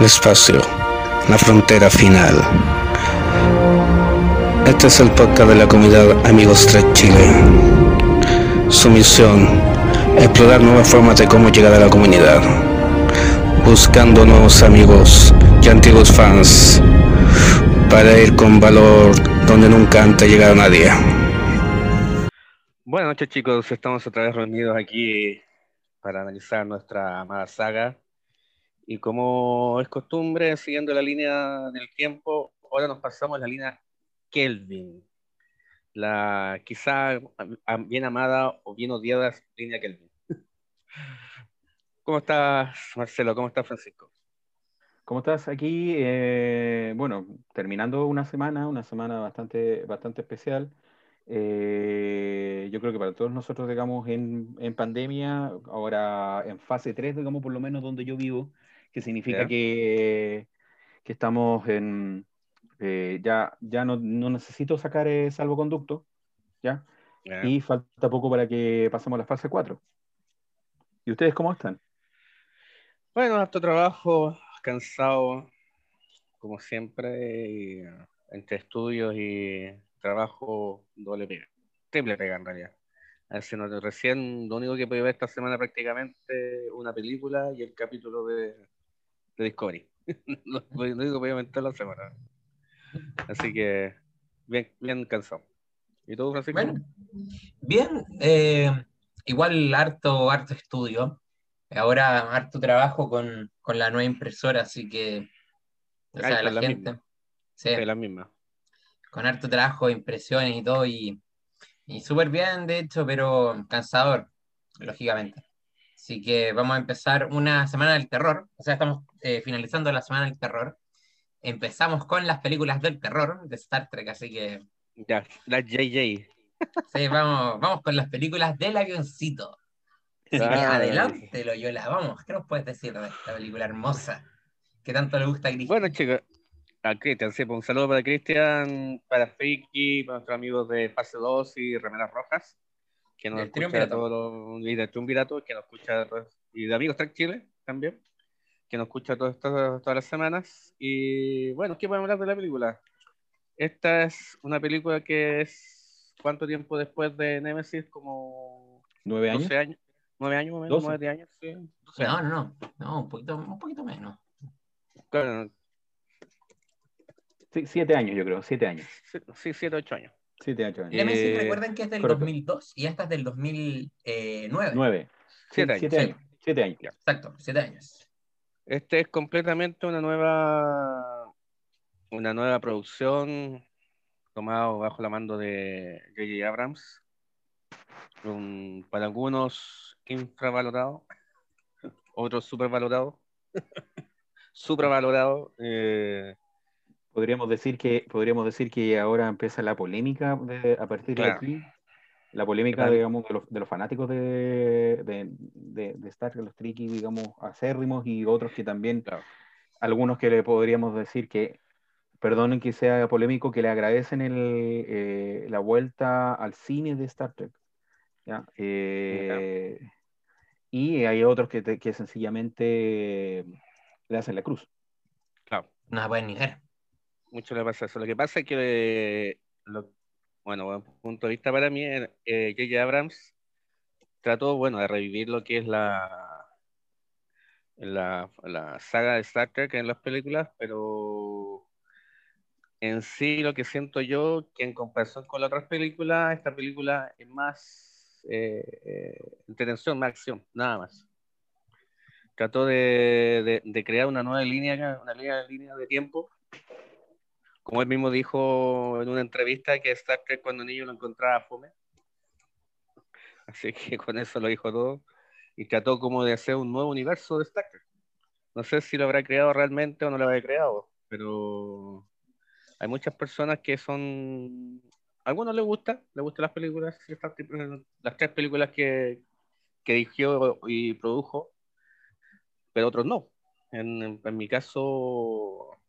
el espacio, la frontera final. Este es el podcast de la comunidad Amigos Trek Chile. Su misión, explorar nuevas formas de cómo llegar a la comunidad, buscando nuevos amigos y antiguos fans para ir con valor donde nunca antes llegado nadie. Buenas noches chicos, estamos otra vez reunidos aquí para analizar nuestra amada saga. Y como es costumbre, siguiendo la línea del tiempo, ahora nos pasamos a la línea Kelvin. La quizá bien amada o bien odiada línea Kelvin. ¿Cómo estás, Marcelo? ¿Cómo estás, Francisco? ¿Cómo estás aquí? Eh, bueno, terminando una semana, una semana bastante, bastante especial. Eh, yo creo que para todos nosotros, digamos, en, en, pandemia, ahora en fase 3, digamos, por lo menos donde yo vivo, que significa que, que, estamos en, eh, ya, ya no, no, necesito sacar el salvoconducto, ¿ya? Y falta poco para que pasemos a la fase 4. ¿Y ustedes cómo están? Bueno, harto trabajo, cansado, como siempre, entre estudios y trabajo doble pega, triple pega en realidad. no, recién lo único que pude ver esta semana prácticamente una película y el capítulo de, de Discovery. lo, único que podía meter la semana. Así que bien, bien cansado. ¿Y tú, Francisco? Bueno, bien, eh, igual harto, harto estudio. Ahora harto trabajo con, con la nueva impresora, así que o sea, la, gente. Sí. la misma con harto trabajo, impresiones y todo, y, y súper bien, de hecho, pero cansador, lógicamente. Así que vamos a empezar una semana del terror, o sea, estamos eh, finalizando la semana del terror. Empezamos con las películas del terror de Star Trek, así que... Ya, la JJ. Sí, vamos, vamos con las películas del avioncito. Así que adelante, Loyola, vamos, ¿qué nos puedes decir de esta película hermosa que tanto le gusta a Cristian? Bueno, chicos, a Cristian, sí, pues, un saludo para Cristian, para Friki, para nuestros amigos de Fase 2 y Remeras Rojas, que nos escucha todos los, y de Triunvirato, que nos escucha, y de Amigos Track Chile también, que nos escucha todas, todas, todas las semanas. Y bueno, ¿qué podemos hablar de la película? Esta es una película que es, ¿cuánto tiempo después de Nemesis? Como... ¿Nueve años? años. ¿Nueve años, nueve años? Sí. No, no, no, no, un poquito, un poquito menos. Claro, Sí, siete años, yo creo, siete años. Sí, siete, ocho años. Siete, ocho años. Eh, recuerden que es del 2002 y esta es del 2009. Nueve. Siete, años. Siete años. Siete años. Exacto, siete años. Este es completamente una nueva, una nueva producción tomado bajo la mando de J.J. Abrams. Un, para algunos infravalorado, otros supervalorado, supravalorado. Eh, podríamos decir que podríamos decir que ahora empieza la polémica a partir de aquí la polémica digamos de los, de los fanáticos de, de, de, Star Trek los tricky digamos acérrimos y otros que también algunos que le podríamos decir que perdonen que sea polémico que le agradecen el, eh, la vuelta al cine de Star Trek eh, y hay otros que, que sencillamente le hacen la cruz. Claro. No pueden negar mucho le pasa eso. Lo que pasa es que, bueno, punto de vista para mí, eh, J.J. Abrams trató, bueno, de revivir lo que es la, la, la saga de Star Trek en las películas, pero en sí lo que siento yo, que en comparación con las otras películas, esta película es más eh, eh, más acción, nada más. Trató de, de, crear una nueva línea, una línea, línea de tiempo como él mismo dijo en una entrevista que Star Trek cuando niño lo encontraba fome. Así que con eso lo dijo todo. Y trató como de hacer un nuevo universo de Star. No sé si lo habrá creado realmente o no lo habrá creado, pero hay muchas personas que son... Algunos les gusta, les gustan las películas, las tres películas que, que dirigió y produjo, pero otros no. En mi caso,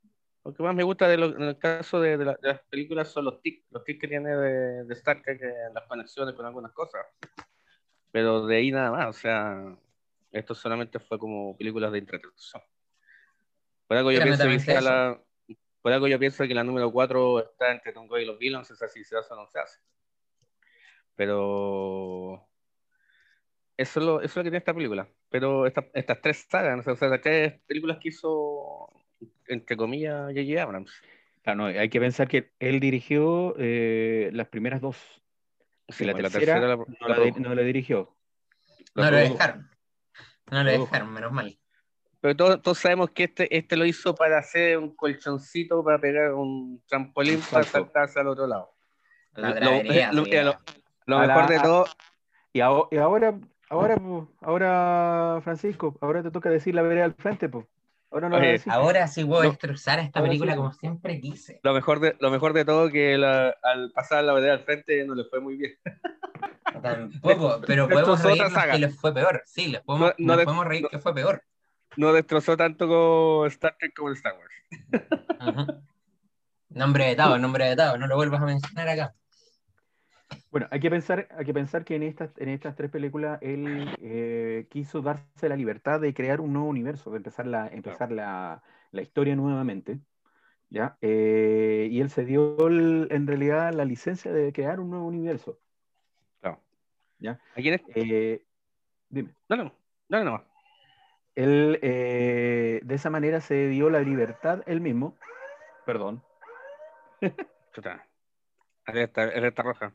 lo que más me gusta de en el caso de, las películas son los tics, los tics que tiene de, de Star Trek, las conexiones con algunas cosas. Pero de ahí nada más, o sea, esto solamente fue como películas de entretención. Por algo yo pienso que la, por algo yo pienso que la número 4 está entre Tongo y los Villains, es así se hace o no se hace. Pero eso es lo, eso es lo que tiene esta película. Pero esta- estas tres sagas, o sea, las tres películas que hizo, entre comillas, J.J. Abrams. Ah, no, hay que pensar que él dirigió eh, las primeras dos. Sí, Y la pues, tercera la, No la la, no la dirigió. La No lo dejaron. No lo dejaron, menos mal. Pero todos, todos sabemos que este, este lo hizo para hacer un colchoncito, para pegar un trampolín para saltarse al otro lado. La Lo- mejor la- de todo, Y, aho- y ahora, ahora, po, ahora, Francisco, ahora te toca decir la vereda al frente, pues. Ahora no la Oye, decís. Ahora sí puedo No. destrozar esta Ahora película sí. como siempre quise. lo mejor de, lo mejor de todo que la- al pasar la vereda al frente no le fue muy bien. Tampoco, pero podemos reírnos que les fue peor. Sí, les podemos, No- no nos de- podemos reír no- que fue peor. No destrozó tanto como Star Trek como Star Wars. Nombre vetado, nombre vetado, no lo vuelvas a mencionar acá. Bueno, hay que pensar, hay que pensar que en estas, en estas tres películas él eh, quiso darse la libertad de crear un nuevo universo, de empezar la, empezar la, la historia nuevamente. ¿ya? Eh, y él se dio el- en realidad la licencia de crear un nuevo universo. Claro. ¿Ya? Aquí en este- Eh, dime. No, no, no, no, no. Él de esa manera se dio la libertad él mismo, perdón, Chuta. Alerta, alerta roja.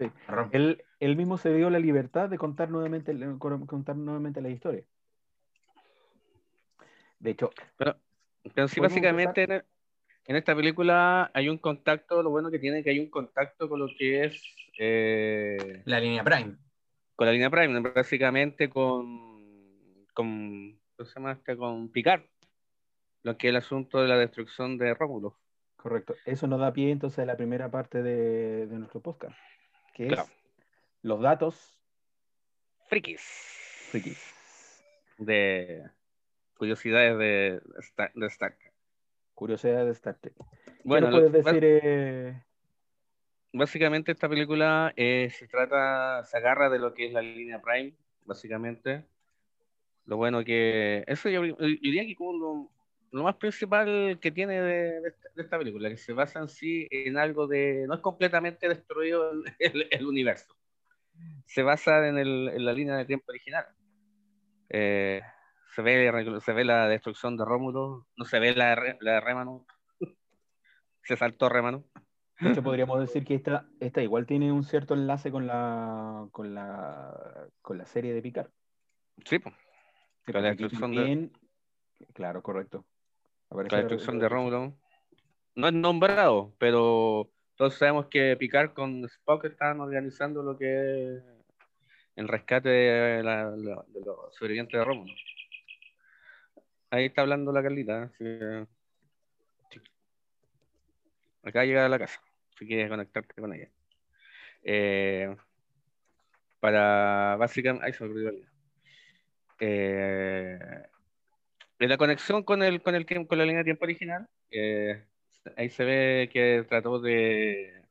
Sí, él, él mismo se dio la libertad de contar nuevamente, contar nuevamente la historia. De hecho, Pero sí, ¿Podemos básicamente en, en esta película hay un contacto, lo bueno que tiene es que hay un contacto con lo que es eh, La línea Prime. con la línea Prime, básicamente con, con, ¿cómo se llama este? con Picard, lo que es el asunto de la destrucción de Rómulo. correcto, eso nos da pie entonces a la primera parte de, de nuestro podcast, que es Claro. los datos Frikis. frikis. De curiosidades de, Star, de Star Trek. Curiosidades de Star Trek. Bueno, ¿Qué nos lo- puedes decir? eh, básicamente esta película eh, se trata, se agarra de lo que es la línea Prime, básicamente. Lo bueno que, eso yo, yo diría que como lo, más principal que tiene de, de esta, de esta película, que se basa en sí en algo de, no es completamente destruido el, el- el universo, se basa en, el- en la línea de tiempo original. Eh, se, ve, se ve la destrucción de Rómulo, no se ve la, de la de Rémano, se saltó Rémano. De hecho, podríamos decir que esta, esta igual tiene un cierto enlace con la, con la, con la serie de Picard. Sí, pues. Con la destrucción de- también- Claro, correcto. Aparece la destrucción de Rómulo. No es nombrado, pero todos sabemos que Picard con Spock están organizando lo que es el rescate de, la- la- de los sobrevivientes de Rómulo. Ahí está hablando la Carlita. así que- de llegar a la casa, si quieres conectarte con ella. Eh, para básicamente. Ahí se me olvidó. Eh, la conexión con el, con el con la línea de tiempo original, eh, ahí se ve que trató de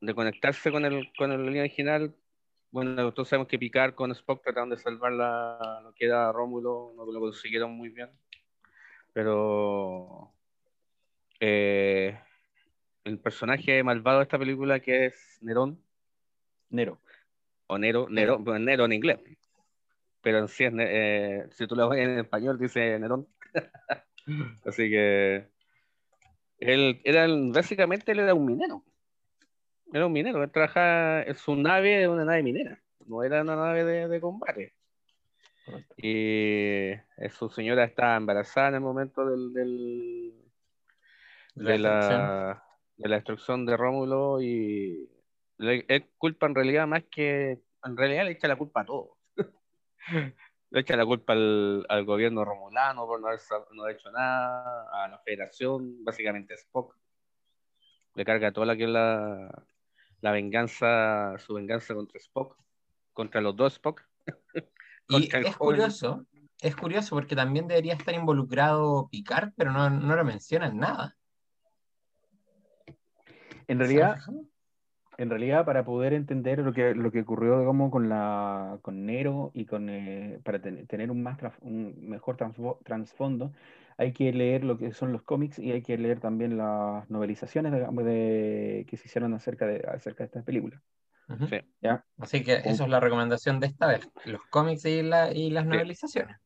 de conectarse con el con la línea original. Bueno, todos sabemos que Picard con Spock trataron de salvar la, lo que era Rómulo, no lo consiguieron muy bien. Pero eh, el personaje malvado de esta película que es Nerón, Nero. o Nero, Nero, bueno, Nero en inglés. Pero en sí eh, si tú lo ves en español dice Nerón. Así que él era básicamente él era un minero. Era un minero, él trabajaba en su nave, una nave minera, no era una nave de, de combate. Y eh, su señora estaba embarazada en el momento del, del- de, la, de la destrucción de Rómulo y le, es culpa en realidad más que en realidad le echa la culpa a todo. le echa la culpa al, al gobierno romulano por no haber, no haber hecho nada, a la federación, básicamente a Spock. Le carga toda la que es la, la venganza, su venganza contra Spock, contra los dos Spock. Y es curioso, es curioso porque también debería estar involucrado Picard, pero no, no lo mencionan nada. En realidad. En realidad, para poder entender lo que, lo que ocurrió digamos, con, la, con Nero y con, eh, para ten- tener un, más trans- un mejor trasfondo, hay que leer lo que son los cómics y hay que leer también las novelizaciones digamos, de, que se hicieron acerca de, acerca de estas películas. Ujú. Sí. ¿ya? Así que eso es la recomendación de esta vez, los cómics y, la, y las Sí. novelizaciones.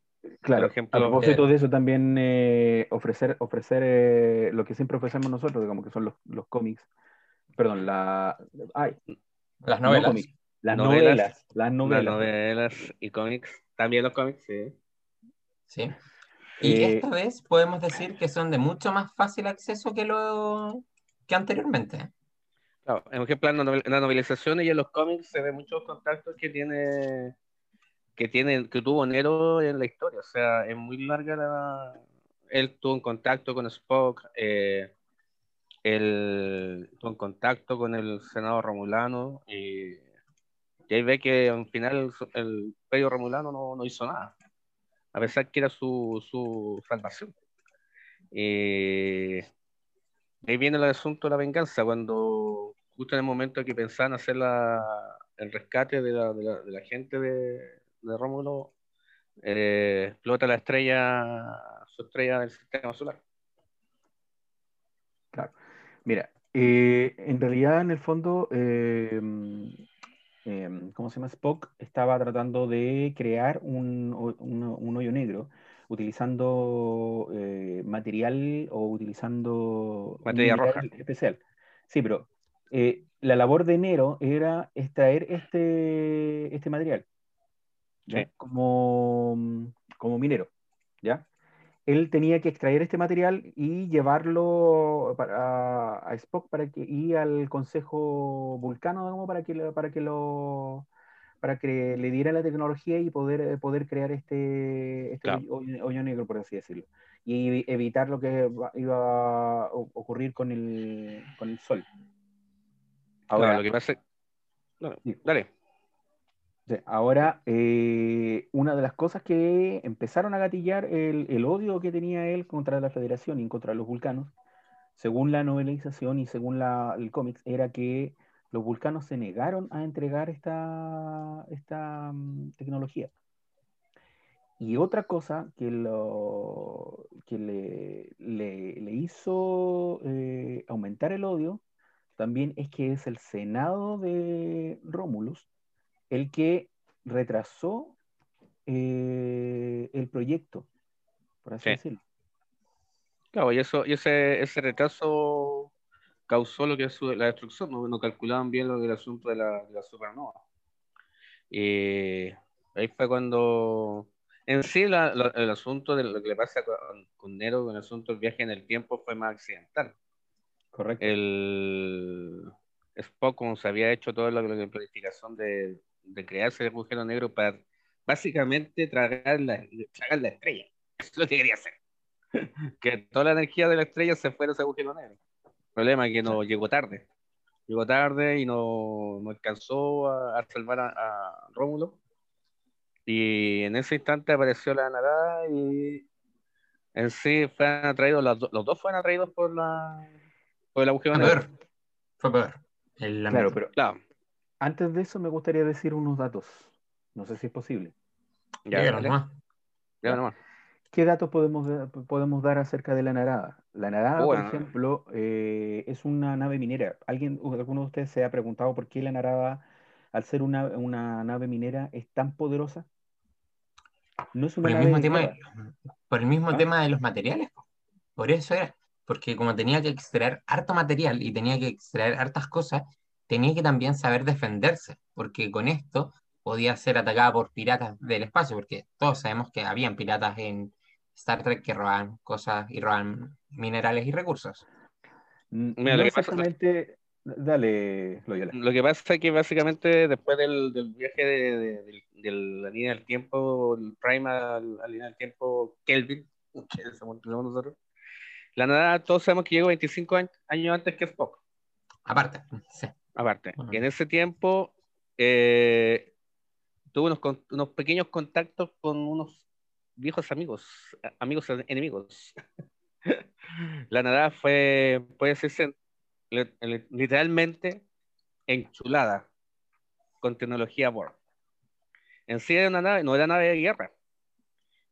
Claro, ejemplo, a propósito eh, de eso también eh, ofrecer, ofrecer eh, lo que siempre ofrecemos nosotros, digamos que son los, los cómics, perdón, la, ay, Las no novelas. las Novelas, novelas, las Las novelas. y cómics. También los cómics, sí. Sí. Y Eh, esta vez podemos decir que son de mucho más fácil acceso que lo que anteriormente. Claro, en ejemplo, en la novel- en las novelizaciones y en los cómics se ven muchos contactos que tiene que tiene que tuvo Nero en la historia. O sea, es muy larga la. Él tuvo un contacto con Spock, eh, tuvo un contacto con el senador Romulano y, ahí ve que al final el, el Romulano no, no hizo nada, a pesar que era su, su salvación. Y ahí viene el asunto de la venganza, cuando justo en el momento que pensaban hacer la, el rescate de la, de la, gente de, de Rómulo, eh, explota la estrella, su estrella del sistema solar. Mira, eh, en realidad, en el fondo, eh, em, ¿cómo se llama? Spock estaba tratando de crear un, un- un hoyo negro utilizando eh, material o utilizando Materia roja. especial. Sí, pero la labor de Nero era extraer este, este material, ¿ya? Sí. Como, como minero, ¿ya? Él tenía que extraer este material y llevarlo para, a Spock para que, y al Consejo Vulcano digamos, para que, lo- para que lo para que le diera la tecnología y poder, eh, poder crear este, este Claro. hoyo, hoyo negro, por así decirlo. Y evi- evitar lo que iba a ocurrir con el, con el Sol. Ahora, Claro, lo que pasa no, Sí. dale. Ahora, eh, una de las cosas que empezaron a gatillar el, el odio que tenía él contra la Federación y contra los vulcanos, según la novelización y según la, el cómics, era que los vulcanos se negaron a entregar esta, esta mm, tecnología. Y otra cosa que, lo, que le, le- le hizo eh, aumentar el odio también es que es el Senado de Rómulus el que retrasó eh, el proyecto, por así Sí. decirlo. Claro, y eso, y ese, ese retraso causó lo que es su- la destrucción, no, no calculaban bien lo que era el asunto de la, de la supernova. Y ahí fue cuando, en sí, la- la- el asunto de lo que le pasa con, con Nero, con el asunto del viaje en el tiempo, fue más accidental. Correcto. Eh, El Spock, como se había hecho toda la, la planificación de, de crearse el agujero negro para básicamente tragar la, tragar la estrella. Eso es lo que quería hacer. Que toda la energía de la estrella se fuera a ese agujero negro. El problema es que no llegó tarde. Llegó tarde y no, no alcanzó a, a salvar a, a Rómulo. Y en ese instante apareció la Narada y en sí fueron atraídos, los, do- los dos fueron atraídos por la por el agujero negro. peor. Fue peor. El Claro, pero Claro, antes de eso me gustaría decir unos datos. No sé si es posible. ya, nomás. ya nomás. ¿Qué datos podemos, da- podemos dar acerca de la Narada? La Narada, por Bueno. ejemplo, eh, es una nave minera. ¿Alguien, alguno de ustedes se ha preguntado por qué la Narada, al ser una, una nave minera, es tan poderosa? No es una Por el nave mismo de tema, guerra. por el mismo ¿Ah? tema de los materiales. po. Por eso era. Porque como tenía que extraer harto material y tenía que extraer hartas cosas, tenía que también saber defenderse. Porque con esto podía ser atacada por piratas del espacio. Porque todos sabemos que habían piratas en Star Trek que robaban cosas y robaban minerales y recursos. N- Mira, no lo que pasa- exactamente. Dale, Loyola. Lo que pasa es que básicamente después del, del viaje de, de- de- de la línea del tiempo, el Prime a la línea del tiempo Kelvin, que somos tenemos nosotros, la nada todos sabemos que llegó 25 años, años antes que Spock, Aparte, sí. Aparte. Ajá. Y en ese tiempo eh, tuvo unos, unos pequeños contactos con unos viejos amigos, amigos enemigos. la nada fue, puede decirse, li- li- literalmente enchulada con tecnología Borg. En sí era una nave, no era nave de guerra,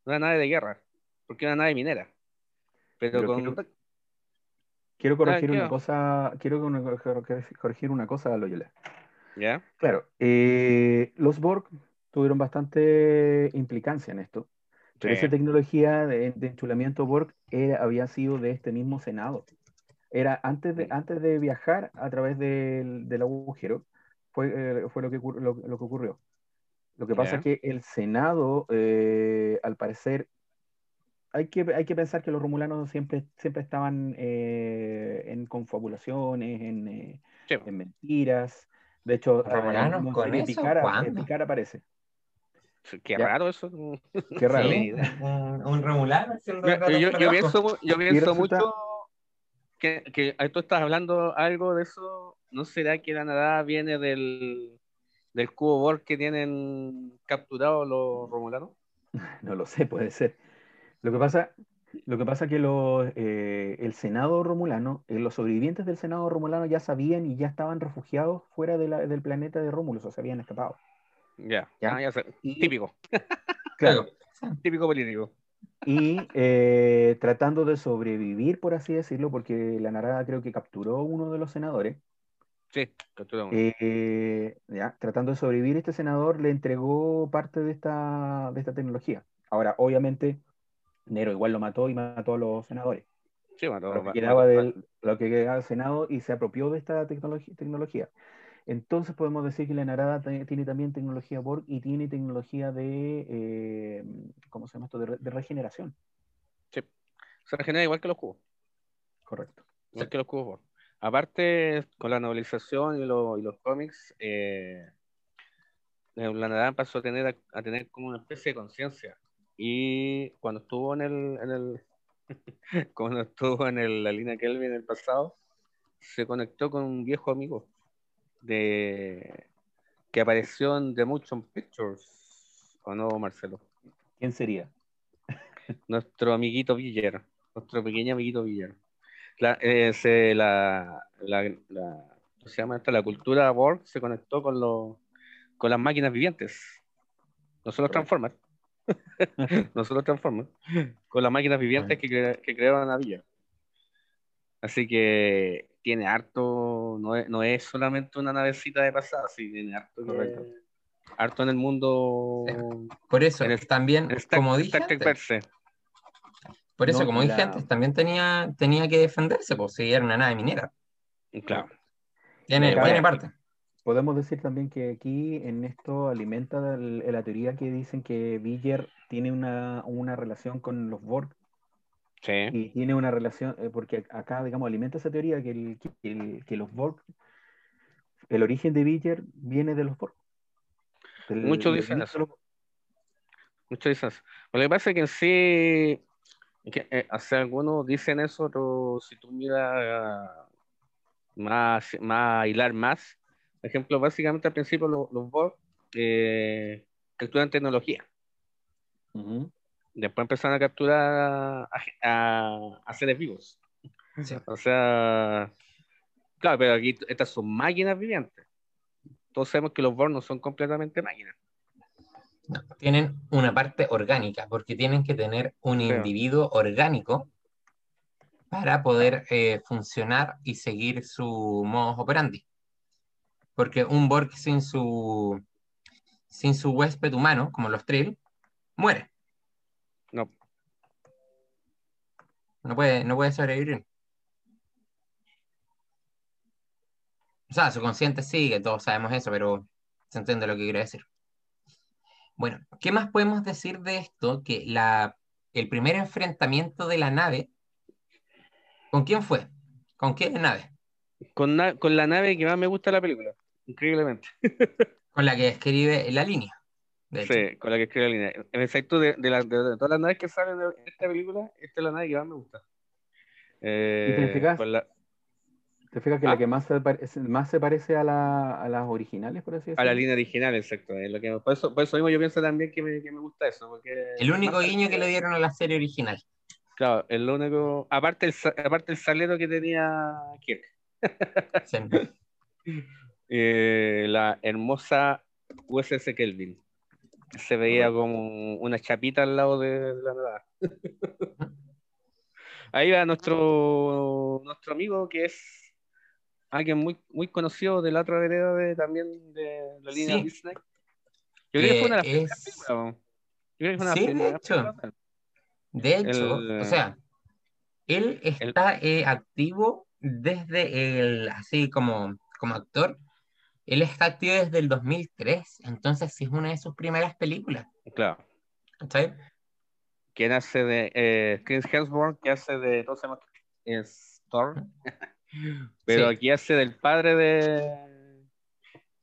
no era nave de guerra, porque era una nave minera. Pero, Pero con... Quiero corregir ¿qué una cosa, quiero corregir una cosa, Loyola. ¿Ya? Claro, eh, los Borg tuvieron bastante implicancia en esto, pero esa tecnología de, de enchulamiento Borg era- había sido de este mismo Senado. Era antes de, antes de viajar a través del, del agujero, fue, eh, fue lo, que, lo, lo que ocurrió. Lo que pasa es que el Senado, eh, al parecer, hay que, hay que pensar que los romulanos siempre, siempre estaban eh, en confabulaciones, en, eh, Sí. en mentiras. De hecho, ¿Romulanos con eso? En Picard aparece. Qué Ya. raro eso. Qué raro. Sí, un, un romulano yo, yo pienso, yo pienso resulta- mucho que, que tú estás hablando algo de eso. ¿No será que la nada viene del, del cubo Borg que tienen capturados los romulanos? No lo sé, puede ser. Lo que pasa, lo que pasa que los, eh, el Senado romulano, eh, los sobrevivientes del Senado romulano ya sabían y ya estaban refugiados fuera de la- del planeta de Rómulo, o sea, se habían escapado. Ya, Ya. Ah, ya sé. Y- Típico, Claro. típico político. Y eh, tratando de sobrevivir, por así decirlo, porque la narada creo que capturó uno de los senadores, Sí, captura uno. eh, ya, tratando de sobrevivir, este senador le entregó parte de esta, de esta tecnología. Ahora, obviamente, Nero igual lo mató y mató a los senadores. Sí, mató- lo que quedaba mató- del, lo que quedaba del Senado y se apropió de esta tecnologi- tecnología. Entonces podemos decir que la Narada tiene también tecnología Borg y tiene tecnología de, eh, ¿cómo se llama esto? De, re- de regeneración. Se regenera igual que los cubos. Correcto. Igual que los cubos Borg. Aparte, con la novelización y, lo- y los cómics, eh, la Nadal pasó a tener, a tener como una especie de conciencia. Y cuando estuvo en el, en el cuando estuvo en el- la línea Kelvin en el pasado, se conectó con un viejo amigo de que apareció en The Motion Pictures, ¿o no, Marcelo? ¿Quién sería? nuestro amiguito Villar, nuestro pequeño amiguito Villar. La, eh, se- la, la, la- ¿cómo se llama esto? La cultura Borg se conectó con, los con las máquinas vivientes. No solo. Transformers, no solo Transformers, con las máquinas vivientes que, cre- que crearon a Villar. Así que tiene harto, no es, no es solamente una navecita de pasada, sí, tiene harto, Correcto. harto en el mundo. Por eso, En el- también, en Star, como dije antes, por eso, No, como dije la- antes, también tenía, tenía que defenderse, pues si era una nave minera. Claro. Tiene, Claro. tiene parte. Podemos decir también que aquí en esto alimenta el- la teoría que dicen que Villar tiene una, una relación con los Borg Sí. y tiene una relación, eh, porque acá, digamos, alimenta esa teoría que, el- que, el- que los Borg, el origen de Villar viene de los Borg. Muchos dicen eso. los- Muchos dicen eso. Lo que pasa es que en sí, que, eh, o sea, algunos dicen eso, pero si tú miras ah, más, más hilar más, por ejemplo, básicamente al principio los, los Borg eh, capturan tecnología. Ujú. Después empezaron a capturar a, a- a seres vivos. Sí. O sea, claro, pero aquí estas son máquinas vivientes. Todos sabemos que los Borg no son completamente máquinas. No, tienen una parte orgánica, porque tienen que tener un Claro. individuo orgánico para poder eh, funcionar y seguir su modus operandi. Porque un Borg sin su, sin su huésped humano, como los Trill, muere. No, No puede, no puede sobrevivir. O sea, su consciente sigue, todos sabemos eso, pero se entiende lo que quiero decir. Bueno, ¿qué más podemos decir de esto? Que la, el primer enfrentamiento de la nave, ¿con quién fue? ¿Con qué nave? con, na- con la nave que más me gusta de la película, increíblemente. Con la que escribe la línea. Sí, con la que escribe la línea. En efecto, de, de, la- de- de todas las naves que salen de esta película, esta es la nave que más me gusta. Eh, ¿Y te fijas? con la- ¿Te fijas que Ah. la que más se, parece, más se parece a, la- a las originales, por así decirlo? a la línea original, exacto. es lo que, por, eso, por eso mismo yo pienso también que me, que me gusta eso. Porque El único guiño que le dieron a la serie original. Claro, el único. Aparte el, aparte el salero que tenía Kirk. Sí. eh, la hermosa USS Kelvin. Se veía como una chapita al lado de, la nada. Ahí va nuestro, nuestro amigo que es alguien muy, muy conocido de la otra vereda de, también de la línea Sí. Disney. Yo creo que fue una de las Que primeras es- películas, Sí, de hecho. películas. De hecho, El- o sea, él está eh, activo desde el, así como, como actor, él está activo desde el 2003, entonces sí es una de sus primeras películas, Claro. ¿cachai? quien hace de eh, Chris Hemsworth, que hace de, ¿cómo se llama? Es Thor, pero Sí. aquí hace del padre de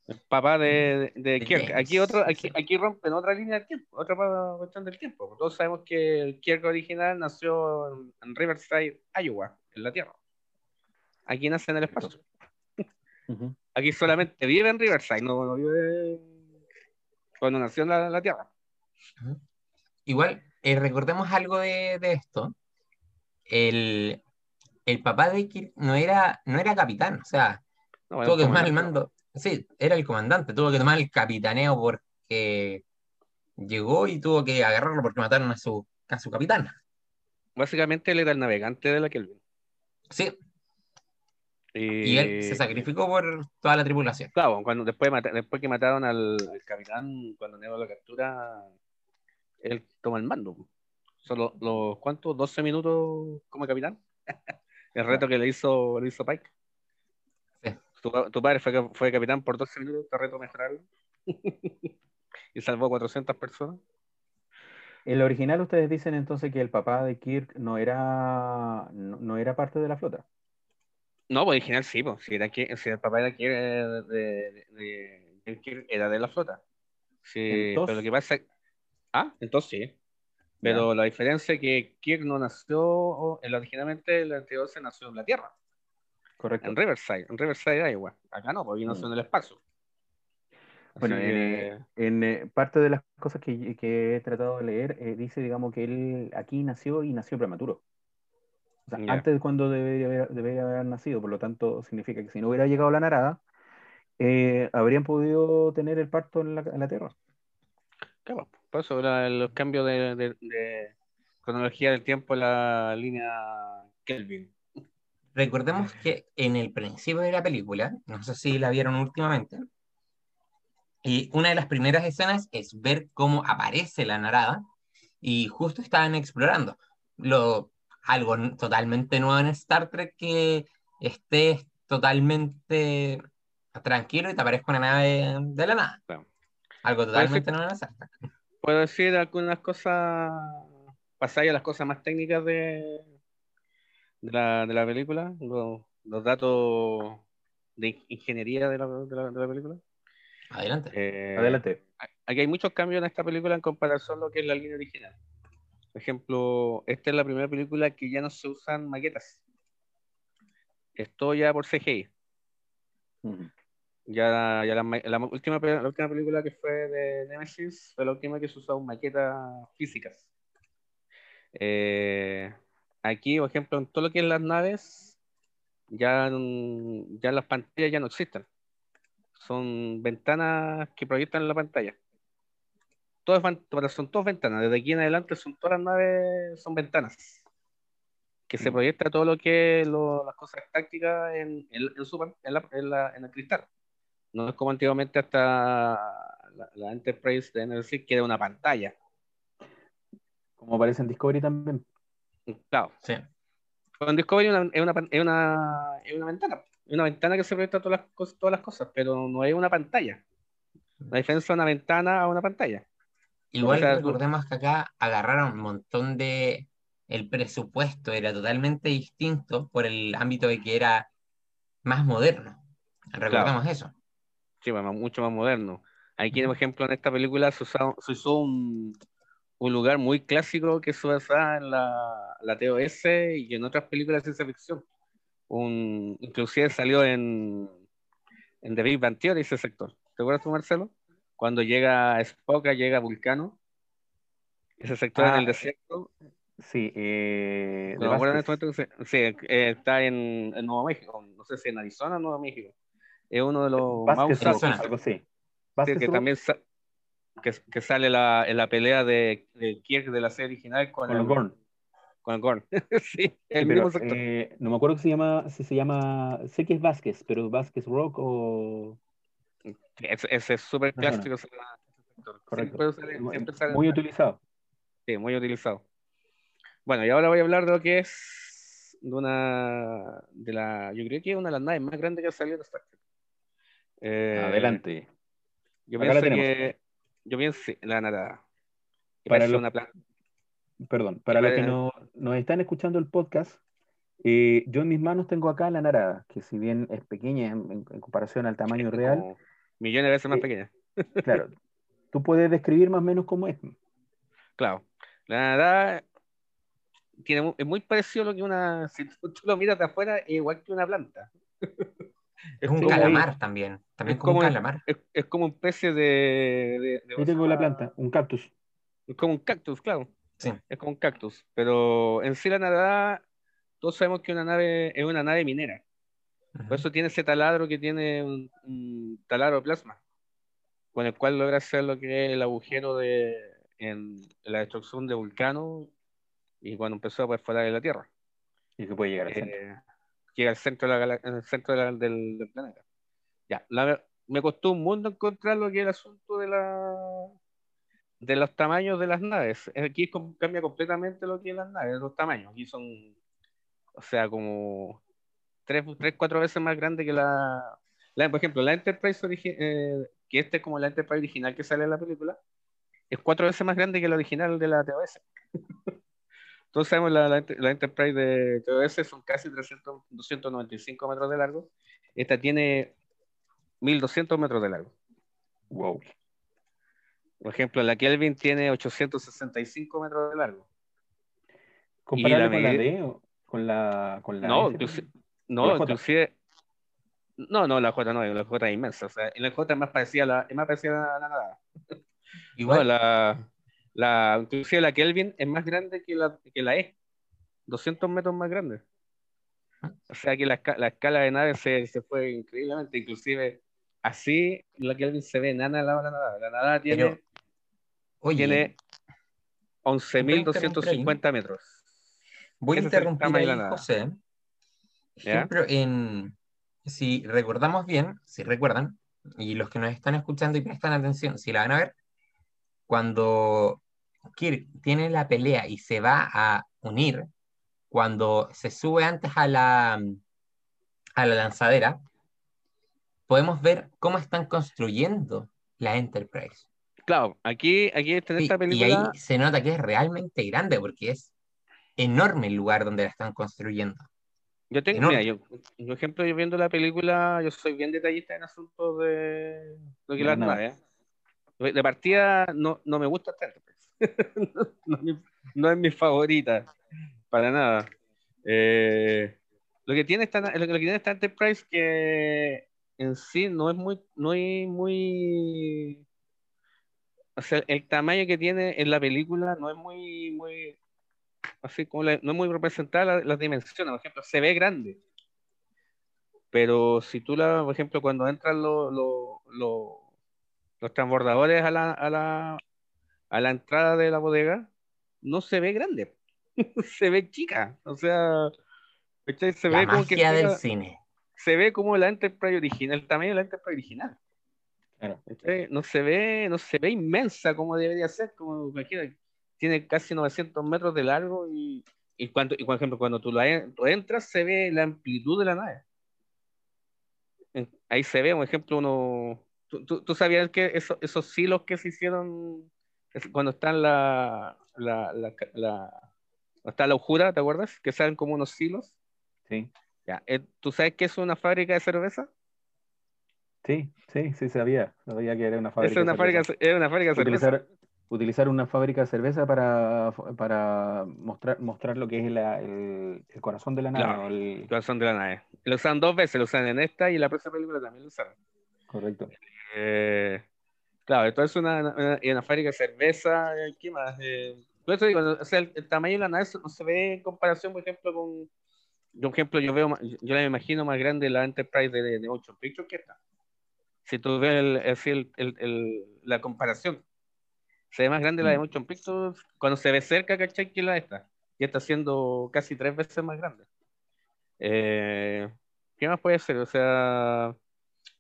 el papá de, de, de Kirk. James, Aquí otro, aquí, sí. aquí rompen otra línea del tiempo, otra cuestión del tiempo. Todos sabemos que el Kirk original nació en Riverside, Iowa, en la Tierra. Aquí nace en el espacio. Aquí solamente vive en Riverside, no, no vive cuando nació en la, la Tierra. Igual, eh, recordemos algo de, de esto. El, el papá de Kirk no era, no era capitán, o sea, No, tuvo que tomar el mando. Sí, era el comandante, tuvo que tomar el capitaneo porque llegó y tuvo que agarrarlo porque mataron a su, a su capitán. Básicamente él era el navegante de la Kelvin. Sí, Y, y él se sacrificó por toda la tripulación. Claro, cuando después, después que mataron al, al capitán, cuando Nero lo captura, él toma el mando. Solo los cuántos, 12 minutos como capitán. el reto que le hizo, le hizo Pike. Sí. Tu, tu padre fue, fue capitán por 12 minutos, te reto mejorarlo. y salvó 400 personas. En el original ustedes dicen entonces que el papá de Kirk no era, no, no era parte de la flota. No, pues original sí, pues. Si, era que, si el papá era que de, de, de- era de la flota. Sí, Entonces- pero lo que pasa Ah, entonces sí. Pero la diferencia es que Kirk no nació, el, originalmente el 12 nació en la Tierra, Correcto. en Riverside, en Riverside, Iowa. Acá no, porque nació Mm. en el espacio. Bueno, en, eh, en, parte de las cosas que, que he tratado de leer, eh, dice, digamos, que él aquí nació y nació prematuro. Sea, Ya. antes de cuando debería haber, debería haber nacido, por lo tanto, significa que si no hubiera llegado la narada, eh, habrían podido tener el parto en la, en la Tierra. Claro, por eso los cambios de, de- de cronología del tiempo en la línea Kelvin. Recordemos que en el principio de la película, no sé si la vieron últimamente, y una de las primeras escenas es ver cómo aparece la narada y justo estaban explorando lo, algo totalmente nuevo en Star Trek que estés totalmente tranquilo y te aparezca una nave de la nada. Algo totalmente nuevo en Star Trek. Puedo decir algunas cosas, pasar a las cosas más técnicas de, de, la, de la película, los, los datos de ingeniería de la, de la, de la película. Adelante. Eh, Adelante. Aquí hay muchos cambios en esta película en comparación a lo que es la línea original. Por ejemplo, esta es la primera película que ya no se usan maquetas. Esto ya por CGI. Ya, ya la, ma- la última, pe- la última película que fue de Nemesis fue la última que se usaron maquetas físicas. Eh, aquí, por ejemplo, en todo lo que es las naves, ya, ya las pantallas ya no existen. Son ventanas que proyectan la pantalla. Van- son todas ventanas. Desde aquí en adelante son todas las naves, son ventanas. Que se Mm. proyecta todo lo que es lo- las cosas tácticas en, en, en su en la- en la- en el cristal. No es como antiguamente hasta la, la Enterprise de NBC, que era una pantalla. Como aparece en Discovery también. Claro. Sí. Con Discovery es una, es una, pan- es una, es una ventana. Es una ventana que se proyecta todas las, cosas, todas las cosas, pero no es una pantalla. La diferencia de una ventana a una pantalla. Igual O sea, recordemos que acá agarraron un montón de... El presupuesto era totalmente distinto por el ámbito de que era más moderno. Recordemos eso. Sí, bueno, mucho más moderno. Aquí, por ejemplo, en esta película se, usaba- se usó un, un lugar muy clásico que se usaba en la, la TOS y en otras películas de ciencia ficción. Un, inclusive salió en, en The Big Bang Theory ese sector. ¿Te acuerdas tú, Marcelo? Cuando llega Spock, llega Vulcano. Ese sector en Ah, el desierto. Sí, eh, No acuerdo en este momento que se- sí, eh, está en, en Nuevo México. No sé si en Arizona o Nuevo México. es uno de los Vázquez más usados. algo así. Sí, Vázquez que también sa- que, que sale la, en la pelea de, de Kirk de la serie original con, con el, Gorn. con el Gorn. sí, Sí, el pero, mismo sector. eh, no me acuerdo si se llama, si se llama, sé que es Vázquez, pero Vázquez Rock o Sí, ese, es súper clásico. ese- sector. Siempre sale- Muy utilizado. Sí, muy utilizado. Bueno, y ahora voy a hablar de lo que es de una de la, yo creo que es una de las naves más grandes que ha salido de Star Trek. Eh, Adelante. Yo Acá la pienso tenemos. que yo pienso la nada. Que Para parece lo- una pla- Perdón, para los que no, nos están escuchando el podcast, eh, yo en mis manos tengo acá la narada, que si bien es pequeña en, en- en comparación al tamaño es real, como millones de veces más Eh, pequeña. claro, tú puedes describir más o menos cómo es. Claro. La nada tiene es muy parecido a lo que una si tú, tú lo miras de afuera es igual que una planta. Es un calamar también. También es como un calamar. Es, es como una especie de, de- de- Ahí tengo la planta, un cactus. Es como un cactus, claro. Sí. Es como un cactus. Pero en sí la nada, todos sabemos que una nave es una nave minera. Por Ujú. eso tiene ese taladro que tiene un, un taladro de plasma, con el cual logra hacer lo que es el agujero de en la destrucción de Vulcano y cuando empezó a perforar en la Tierra. Y que puede llegar al centro. Eh, llega al centro, de la, gala- en el centro de la- del, del planeta. Ya, la- me costó un mundo encontrar lo que es el asunto de la de los tamaños de las naves. Aquí cambia completamente lo que es las naves, los tamaños. Aquí son, o sea, como tres, tres cuatro veces más grande que la, la- por ejemplo, la Enterprise origi- eh, que este es como la Enterprise original que sale en la película, es cuatro veces más grande que la original de la TOS. Todos sabemos la, la, Enter- la Enterprise de TOS son casi 300, 295 metros de largo. Esta tiene 1200 metros de largo. Wow. Por ejemplo, la Kelvin tiene 865 metros de largo. ¿Comparable la con la D o con la, con la No, S? inclusi- ¿O no, inclusive. No, no, la J no, la J es inmensa. O sea, la J es más parecida a la, es más parecida a la nada. No, Igual, la, la, inclusive la Kelvin es más grande que la, que la E. 200 metros más grande. O sea que la, la escala de nave se, se fue increíblemente. Inclusive así la Kelvin se ve enana al lado de la nada. La nada tiene, pero, oye, tiene ¿puedo interrumpir 11.250 metros. voy a interrumpir ahí. José. Ejemplo, en, si recordamos bien, si recuerdan, y los que nos están escuchando y prestan atención, si la van a ver, cuando Kirk tiene la pelea y se va a unir, cuando se sube antes a la, a la lanzadera, podemos ver cómo están construyendo la Enterprise. Claro, aquí, aquí Sí, esta y película. ahí se nota que es realmente grande porque es enorme el lugar donde la están construyendo. Yo tengo, mira, yo, por ejemplo, yo viendo la película, yo soy bien detallista en asuntos de lo que De las las naves. De de partida no, no me gusta Star no, no es mi- no es mi favorita, para nada. Eh, lo que tiene esta, lo que tiene esta Enterprise que en sí no es muy, no es muy, o sea, el tamaño que tiene en la película no es muy, muy, así como la- no es muy representada la- las dimensiones, por ejemplo, se ve grande. Pero si tú la, por ejemplo, cuando entran los, los, los, los transbordadores a la, a la, a la entrada de la bodega, no se ve grande. se ve chica. O sea, se La ve como que del cine. se ve como la Enterprise original, el tamaño de la Enterprise original. No se ve, no se ve inmensa como debería ser, como imagina, tiene casi 900 metros de largo y, y, cuando, y por ejemplo, cuando tú, la, tú entras se ve la amplitud de la nave. Ahí se ve, por ejemplo, uno... ¿Tú, tú- tú sabías que eso- esos silos que se hicieron cuando están la, la, la, la- está la ojura, ¿te acuerdas? Que salen como unos silos. Sí, Ya, eh, ¿Tú sabes qué es una fábrica de cerveza? sí, sí, sí, sabía. Sabía que era una fábrica. Es una de fábrica, cerveza. es una fábrica de cerveza. Utilizar una fábrica de cerveza para, para mostrar, mostrar lo que es la- el, el corazón de la nave. Claro. El- corazón de la nave. Lo usan dos veces, lo usan en esta y en la próxima película también lo usaron. correcto. Eh, claro, esto es una, una, una fábrica de cerveza, eh, ¿qué más? Eh, por eso digo, o sea, el, el tamaño de la nave no se ve en comparación, por ejemplo, con yo, por ejemplo, yo veo, yo la imagino más grande la Enterprise de, de Motion Picture que esta. Si tú ves el- el- la comparación, se ve más grande la de Mm. Motion Picture cuando se ve cerca, ¿cachai? Que la de esta. Y está siendo casi tres veces más grande. Eh, ¿qué más puede ser? O sea,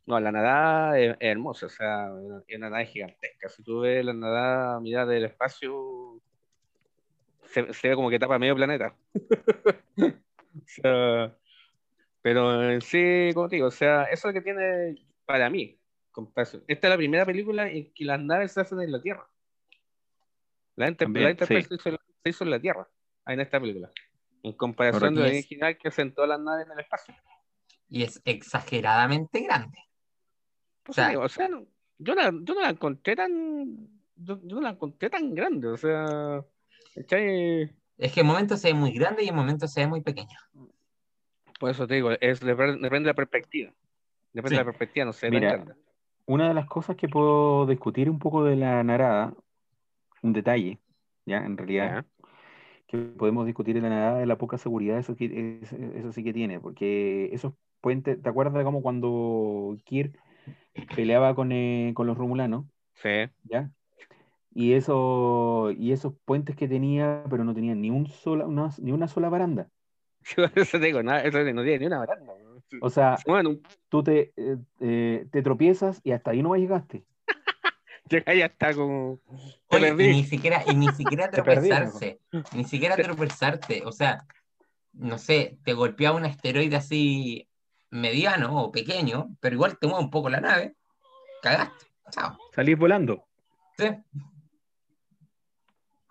no, la nadada es, es hermosa, o sea, es una nada gigantesca. Si tú ves la nadada a mitad del espacio, se, se ve como que tapa medio planeta. O sea, pero en sí, como te digo, o sea, eso es lo que tiene para mí. Esta es la primera película en que las naves se hacen en la Tierra. La, Enter- También, la Enterprise sí. se, hizo, se hizo en la Tierra, en esta película. En comparación de la original que todas las naves en el espacio. Y es exageradamente grande. O O sea, sea, o sea, no- yo, la- yo no la encontré tan. Yo, yo no la encontré tan grande, o sea. ¿cachai? Es que en momentos se ve muy grande y en momentos se ve muy pequeño. Por eso te digo, es, depende depende de la perspectiva. Depende Sí. de la perspectiva, no sé. tan Mira, grande. Una de las cosas que puedo discutir un poco de la narada, un detalle, ya, en realidad, que podemos discutir en la narada de la poca seguridad, eso, eso sí que tiene, porque esos puentes, ¿te acuerdas como cuando Kirk peleaba con, eh, con los romulanos? Sí. ¿ya? Y, eso, y esos puentes que tenía, pero no tenían ni, un sola, una, ni una sola baranda. Eso te digo, nada, eso no tiene ni una baranda. O sea, Bueno, tú te, eh, eh, te tropiezas y hasta ahí no llegaste. Llega está como. Te Oye, y ni siquiera, y ni siquiera perdí, tropezarse, ni siquiera tropezarte, o sea, no sé, te golpea un asteroide así mediano o pequeño, pero igual te mueve un poco la nave, cagaste, chao. Salís volando. ¿sí?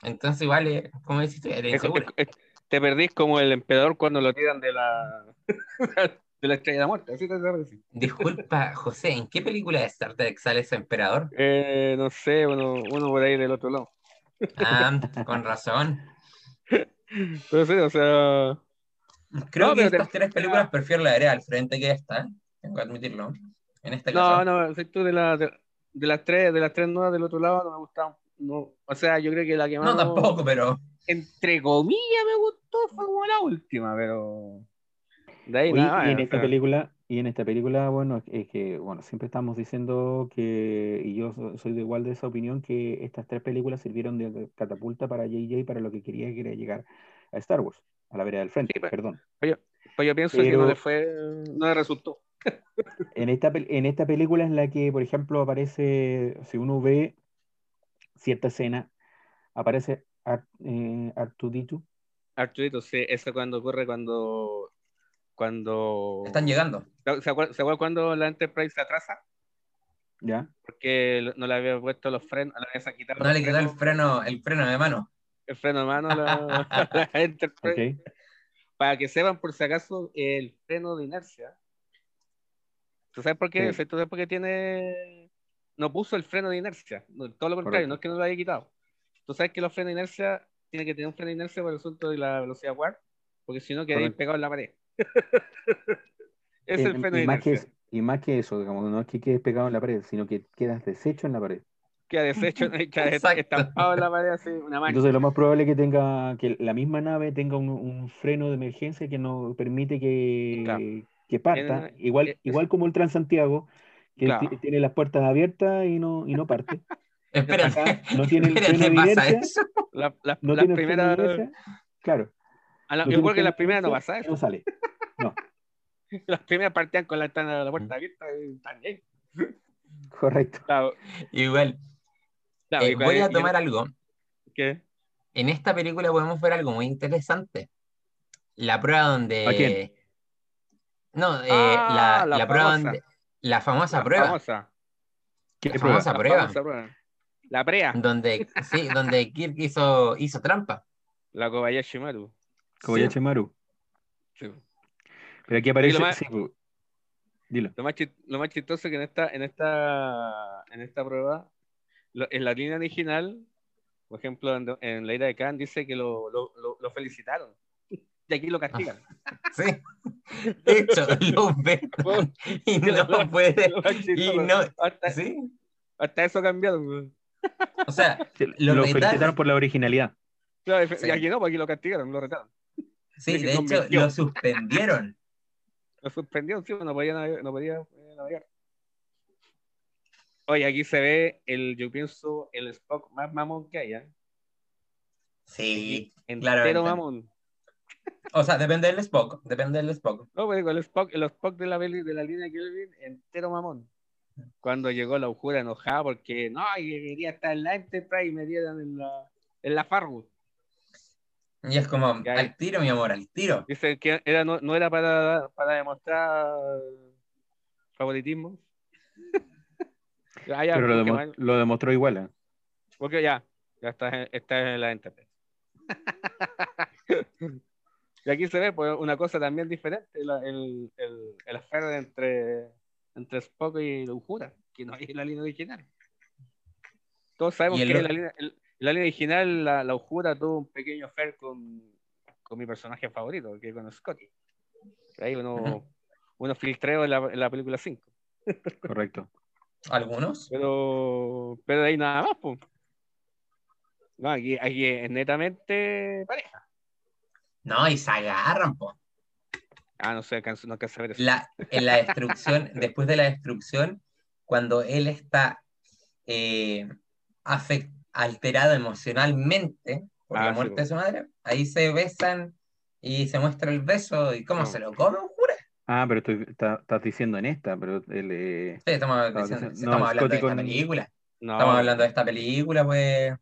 Entonces igual, es, como decís tú, eres Es- inseguro. es- es- te perdís como el emperador cuando lo tiran de la. de la estrella de la muerte. Así te perdís. Disculpa, José, ¿en qué película de Star Trek sale ese emperador? Eh, no sé, uno, uno por ahí del otro lado. Ah, con razón. Pero sí, o sea. Creo No, que te- estas tres películas prefiero la de al frente que esta, tengo que admitirlo. En este No, caso. no, soy tú de, la, de, de las tres, de las tres nuevas del otro lado no me gustaron. No, o sea, yo creo que la que más No, tampoco, pero. entre comillas me gustó fue como la última, pero de ahí Oye, nada más, y en esta sea, película, y en esta película, bueno, es- es que, bueno, siempre estamos diciendo que, y yo so- soy de igual de esa opinión, que estas tres películas sirvieron de catapulta para JJ para lo que quería, que era llegar a Star Wars, a la vereda del frente, Sí, pues. perdón. pues yo pienso que pero- no le fue, no le resultó. En esta, en esta película en la que, por ejemplo, aparece, si uno ve cierta escena, aparece Ar- eh, R2D2, Arturito, sí, eso cuando ocurre cuando cuando Están llegando. ¿Se acuerdan, ¿se acuerdan cuando la Enterprise se atrasa? ¿ya? Porque no le había puesto los frenos, no le había quitado No le quedó el freno, el freno de mano. el freno de mano a la, Enterprise. Para que sepan, por si acaso, el freno de inercia. ¿Tú sabes por qué? Sí. ¿Tú sabes por qué tiene. No puso el freno de inercia. No, todo lo contrario, Correcto. no es que no lo haya quitado. Tú sabes que los frenos de inercia tienen que tener un freno de inercia por el asunto de la velocidad warp, porque si no quedáis Correcto. pegado en la pared. es Eh, el de y, más que, y más que eso, digamos, no es que quedes pegado en la pared, sino que quedas deshecho en la pared. Queda deshecho, queda estampado en la pared así, una mancha. Entonces lo más probable es que tenga, que la misma nave tenga un, un freno de emergencia que no permite que, Claro. que parta, Tiene- igual, es- igual como el Transantiago, que Claro. ti- tiene las puertas abiertas y no, y no parte. Acá no tiene el freno de inercia, eso. La- la- no las tiene el freno primeras. de inercia, claro. A la- no yo tiene creo que de primeras no inercia, pasa eso. No sale. Las primeras partían con la, ventana de la Mm. puerta abierta y también. Correcto. Claro, Igual. claro, Eh, voy a tomar algo. ¿Qué? En esta película podemos ver algo muy interesante. La prueba donde. ¿A quién? No, eh, Ah, la, la la prueba donde. La famosa La prueba. famosa. ¿Qué La prueba? famosa La prueba. famosa prueba. La prea. Donde, sí, donde Kirk hizo, hizo trampa. La Kobayashi Maru. Kobayashi Sí. Maru. Sí. Pero aquí aparece. más- sí, pues, dilo. Lo más, chis- lo más chistoso es que en esta, en esta, en esta prueba, lo- en la línea original, por ejemplo, en, en la ira de Khan dice que lo, lo, lo, lo felicitaron. Y aquí lo castigan. Sí. De hecho, lo ve y no puede. Lo más Y no. hasta, Sí. hasta eso cambiaron. O sea, Lo felicitaron por la originalidad. Claro, Sí. Y aquí no, porque aquí lo castigaron, lo retaron. Sí, de hecho, lo suspendieron. Lo suspendió, sí, no podía navegar. No podía, eh, navegar. Oye, aquí se ve el, yo pienso, el Spock más mamón que hay, ¿eh? Sí, Entero mamón. O sea, depende del Spock, depende del Spock. No, pues digo, el Spock, el Spock de la, de la línea Kelvin, entero mamón. Cuando llegó la Ujura enojada porque no, quería estar en la Enterprise y me dieron en la, en la Farwood. Y es como, al tiro, mi amor, al tiro. Dice que era, no, no era para, para demostrar favoritismo. Ah, ya, Pero lo, demo- demostró igual. ¿eh? porque ya, ya está, en- está en la Enterprise. y aquí se ve pues, una cosa también diferente, la- el, el, el affair entre, entre Spock y la Ujura, que no hay en la línea original. Todos sabemos el que en o- la línea, la línea original la, la Ujura tuvo un pequeño affair con, con mi personaje favorito, que es con Scotty. Ahí uno, unos filtreos en la, en la película 5. Correcto. Algunos. Pero, pero de ahí nada más, pues. No, aquí, aquí es netamente pareja. No, y se agarran, po. Ah, no sé, alcanzo- no alcanzo a ver eso. La, en la destrucción, después de la destrucción, cuando él está eh, afec- alterado emocionalmente por Ah, la sí, muerte de su madre, ahí se besan y se muestra el beso y cómo No. se lo come, jura. Ah, pero estoy, está- estás diciendo en esta, pero el, eh, Sí, estamos, diciendo- no, hablando de esta con- película. No, Estamos hablando de esta película, pues,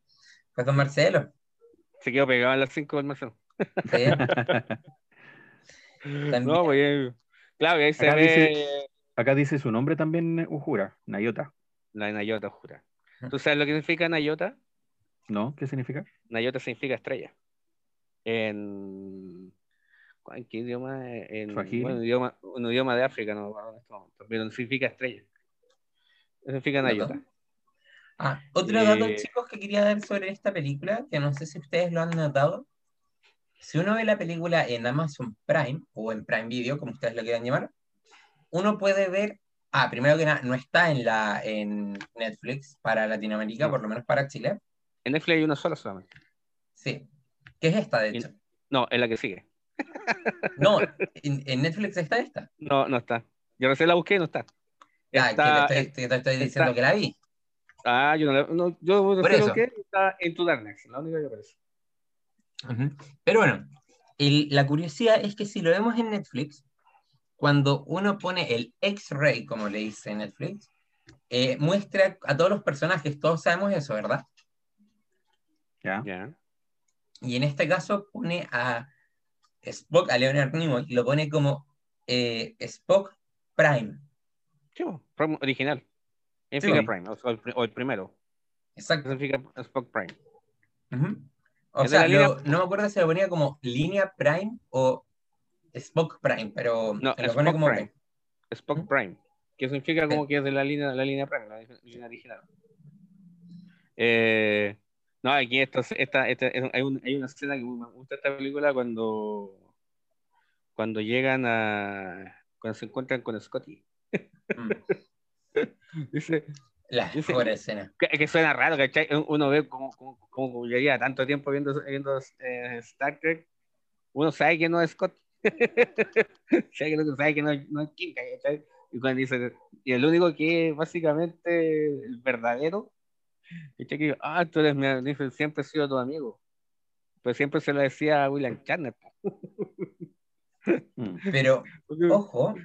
pues don Marcelo. se quedó pegado en las 5 del Marcelo. Sí. No, pues, eh, claro, ahí se Acá ve dice- acá dice su nombre también, Ujura, Nayota. la Nayota, jura. ¿Tú sabes lo que significa Nayota? ¿No? ¿Qué significa? Nayota significa estrella. En. ¿En qué idioma? En bueno, un, idioma, un idioma de África, no en este momento, pero significa estrella. Eso significa Nayota. Ah, otro dato, Eh, chicos, que quería dar sobre esta película, que no sé si ustedes lo han notado. Si uno ve la película en Amazon Prime o en Prime Video, como ustedes lo quieran llamar, uno puede ver, ah, primero que nada, no está en la en Netflix para Latinoamérica, No. por lo menos para Chile. En Netflix hay una sola solamente. Sí. ¿Qué es esta, de hecho? No, es la que sigue. No, en, en Netflix está esta. No, no está. Yo recién la busqué y no está. Ah, Está- que te estoy, que te estoy diciendo está- que la vi. Ah, yo no, la- no yo recién la eso. busqué y está en tu Darkness, la única que aparece. Ujú. Pero bueno, el- la curiosidad es que si lo vemos en Netflix, cuando uno pone el X-ray, como le dice Netflix, eh, muestra a todos los personajes, todos sabemos eso, ¿verdad? ¿Ya? Y en este caso pone a Spock, a Leonard Nimoy, y lo pone como eh, Spock Prime. Sí, original. Sí, Significa po. Prime, o, o el, pri- o el primero. Exacto. Significa Spock Prime. O sea, no me acuerdo si lo ponía como línea Prime o Spock Prime, pero No, lo pone Spock como Prime. Spock Ujú. Prime. Que significa como que es de la línea, la línea Prime, la línea original. Eh, no, aquí esto, esta, esta- hay, un- hay una escena que me gusta esta película cuando, cuando llegan a. cuando se encuentran con Scotty. Mm, Dice, La Dice- mejor escena. que, que suena raro, ¿cachai? Uno ve como, como, como lleva tanto tiempo viendo, viendo eh, Star Trek, uno sabe que no es Scott. sabe, que no, sabe que no, no es Kim, ¿cachai? Y cuando dice, y el único que es básicamente el verdadero, ¿cachai? Que, ah, tú eres mi dice, siempre he sido tu amigo. Pero siempre se lo decía a William Shatner. Mm. Pero, ojo,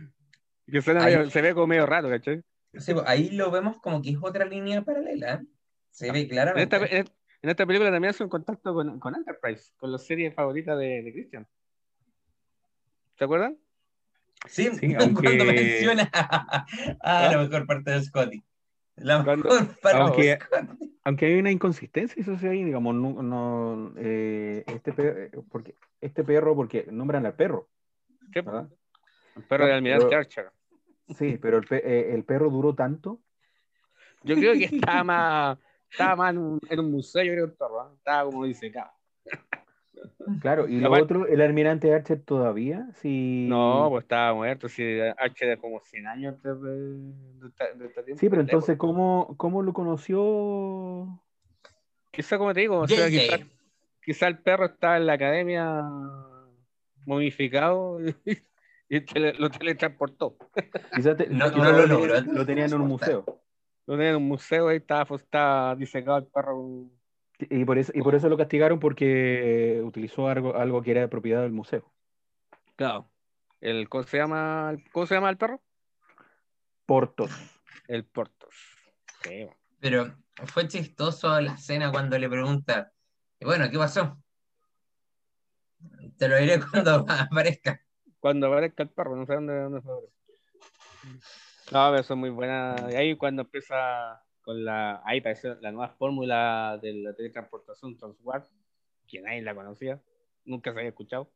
Que suena Ahí- medio- se ve como medio raro, ¿cachai? pues, ahí lo vemos como que es otra línea paralela. ¿eh? Se ve En claramente. esta, en, en esta película también hace un contacto con, con Enterprise, con la serie favorita de, de Christian. ¿Se acuerdan? Sí, Sí, cuando aunque- menciona a la mejor parte de Scotty. La mejor Cuando- parte Aunque- de Scotty. Aunque hay una inconsistencia, eso sí, hay, digamos, no, no, eh, este, pe- porque, este perro, porque nombran al perro, Sí, ¿verdad? el perro de Almirante Archer. Sí, pero el, eh, el perro duró tanto. Yo creo que estaba más, estaba más en, un, en un museo, yo creo, perro, ¿ah? estaba como disecado. Claro, y lo Aparte- otro, el almirante Archer todavía, sí. No, pues estaba muerto, sí, Archer era como 100 años antes de, de, esta- de tiempo. Sí, pero entonces, ¿cómo, cómo lo conoció? Quizá, como te digo, o sea, quizá, quizá el perro estaba en la academia momificado y tele- lo teletransportó. Quizás te- No- lo lo tenían en un museo. Lo tenía en un museo ahí estaba, pues, estaba disecado el perro. Y por eso, y por eso lo castigaron porque utilizó algo, algo que era de propiedad del museo. Claro. El, ¿cómo, se llama, el- ¿Cómo se llama el perro? Portos. El Portos. Pero fue chistoso la escena cuando le pregunta, y bueno, ¿qué pasó? Te lo diré cuando aparezca. Cuando aparezca el perro, no sé dónde, dónde se aparece. No, pero son muy buenas. Y ahí cuando empieza con la. Ahí parece la nueva fórmula de la teletransportación Transwarp, que nadie la conocía, nunca se había escuchado.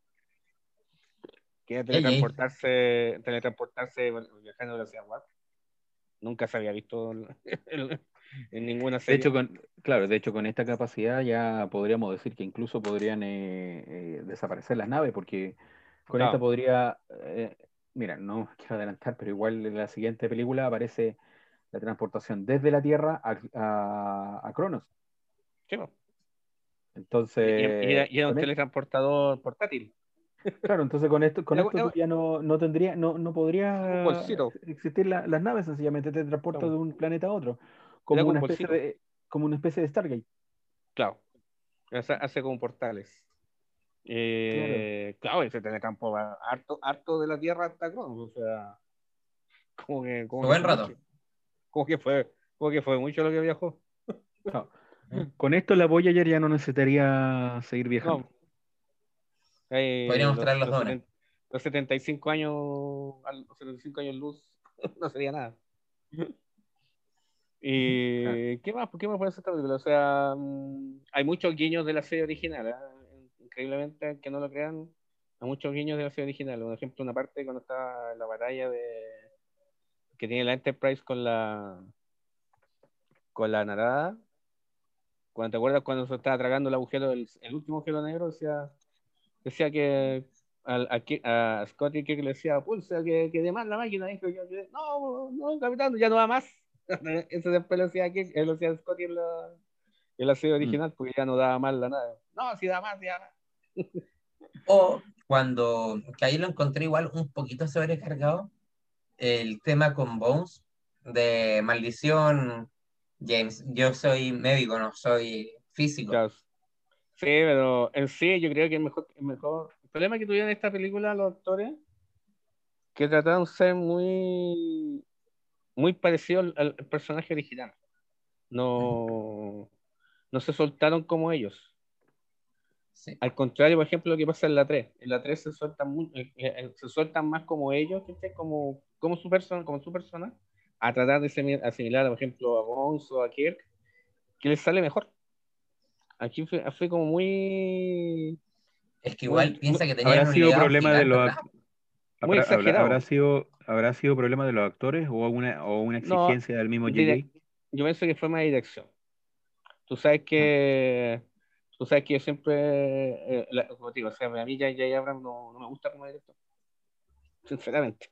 Que era ey. teletransportarse, teletransportarse viajando a velocidad warp. Nunca se había visto en, en- ninguna De serie. hecho, con, claro, de hecho, con esta capacidad ya podríamos decir que incluso podrían eh, eh, desaparecer las naves, porque con Claro. esta podría, eh, mira, no quiero adelantar, pero igual en la siguiente película aparece la transportación desde la Tierra a, a, a Cronos. Sí, Entonces, y era, y era un e- teletransportador portátil. claro, entonces con esto, con esto tú ya no, no tendría, no, no podría existir la- las naves, sencillamente te transporta Claro. de un planeta a otro, como como una un especie bolsito. de, como una especie de Stargate. Claro. Hace, hace como portales. Eh, claro. ese telecampo va harto, harto de la Tierra hasta Cronos, o sea, como que, como buen rato. Como que fue, como que fue mucho lo que viajó. No. Con esto la Voyager ya no necesitaría seguir viajando. No. Eh, Podríamos traer los dones. 70 los 75 años, los 75 años luz, no sería nada. Y ¿qué más? ¿Por qué me parece esta película? O sea, mm, hay muchos guiños de la serie original, ¿ah? increíblemente, que no lo crean, hay muchos guiños de la serie original. Por ejemplo, una parte cuando está la batalla de que tiene la Enterprise con la con la narada. Cuando te acuerdas cuando se estaba tragando el agujero, el, el último agujero negro, decía, decía que al- a, a Scotty que le decía, pulsa, que, que de más la máquina. Dijo yo, que, no, no, capitán, ya no va más. Eso después lo decía, Kirk, él lo decía Scotty en la, en la serie original, porque ya no daba más la nave. No, si da más, ya más. O cuando, que ahí lo encontré igual un poquito sobrecargado, el tema con Bones de maldición, James, yo soy médico, no soy físico. Claro. Sí, pero en sí yo creo que el mejor, el mejor el problema que tuvieron en esta película los actores que trataron de ser muy muy parecidos al, al personaje original. No, no se soltaron como ellos. Sí. Al contrario, por ejemplo, lo que pasa en la 3. En la 3 se sueltan, mu- eh, eh, se sueltan más como ellos, ¿cachai? como, como, su persona, como su persona, a tratar de asimi- asimilar, por ejemplo, a Bones o a Kirk, que les sale mejor. Aquí fue, fue como muy... Es que igual Muy- piensa que Habrá tenían un sido problema de los. Muy ¿Habrá, habrá- exagerado. habrá sido, ¿Habrá sido problema de los actores o una, o una No, exigencia del mismo JJ? yo pienso que fue más dirección. Tú sabes que... Tú sabes que yo siempre... eh, la- como te digo, o sea, a mí ya, ya Abrams no, no me gusta como director. Sinceramente.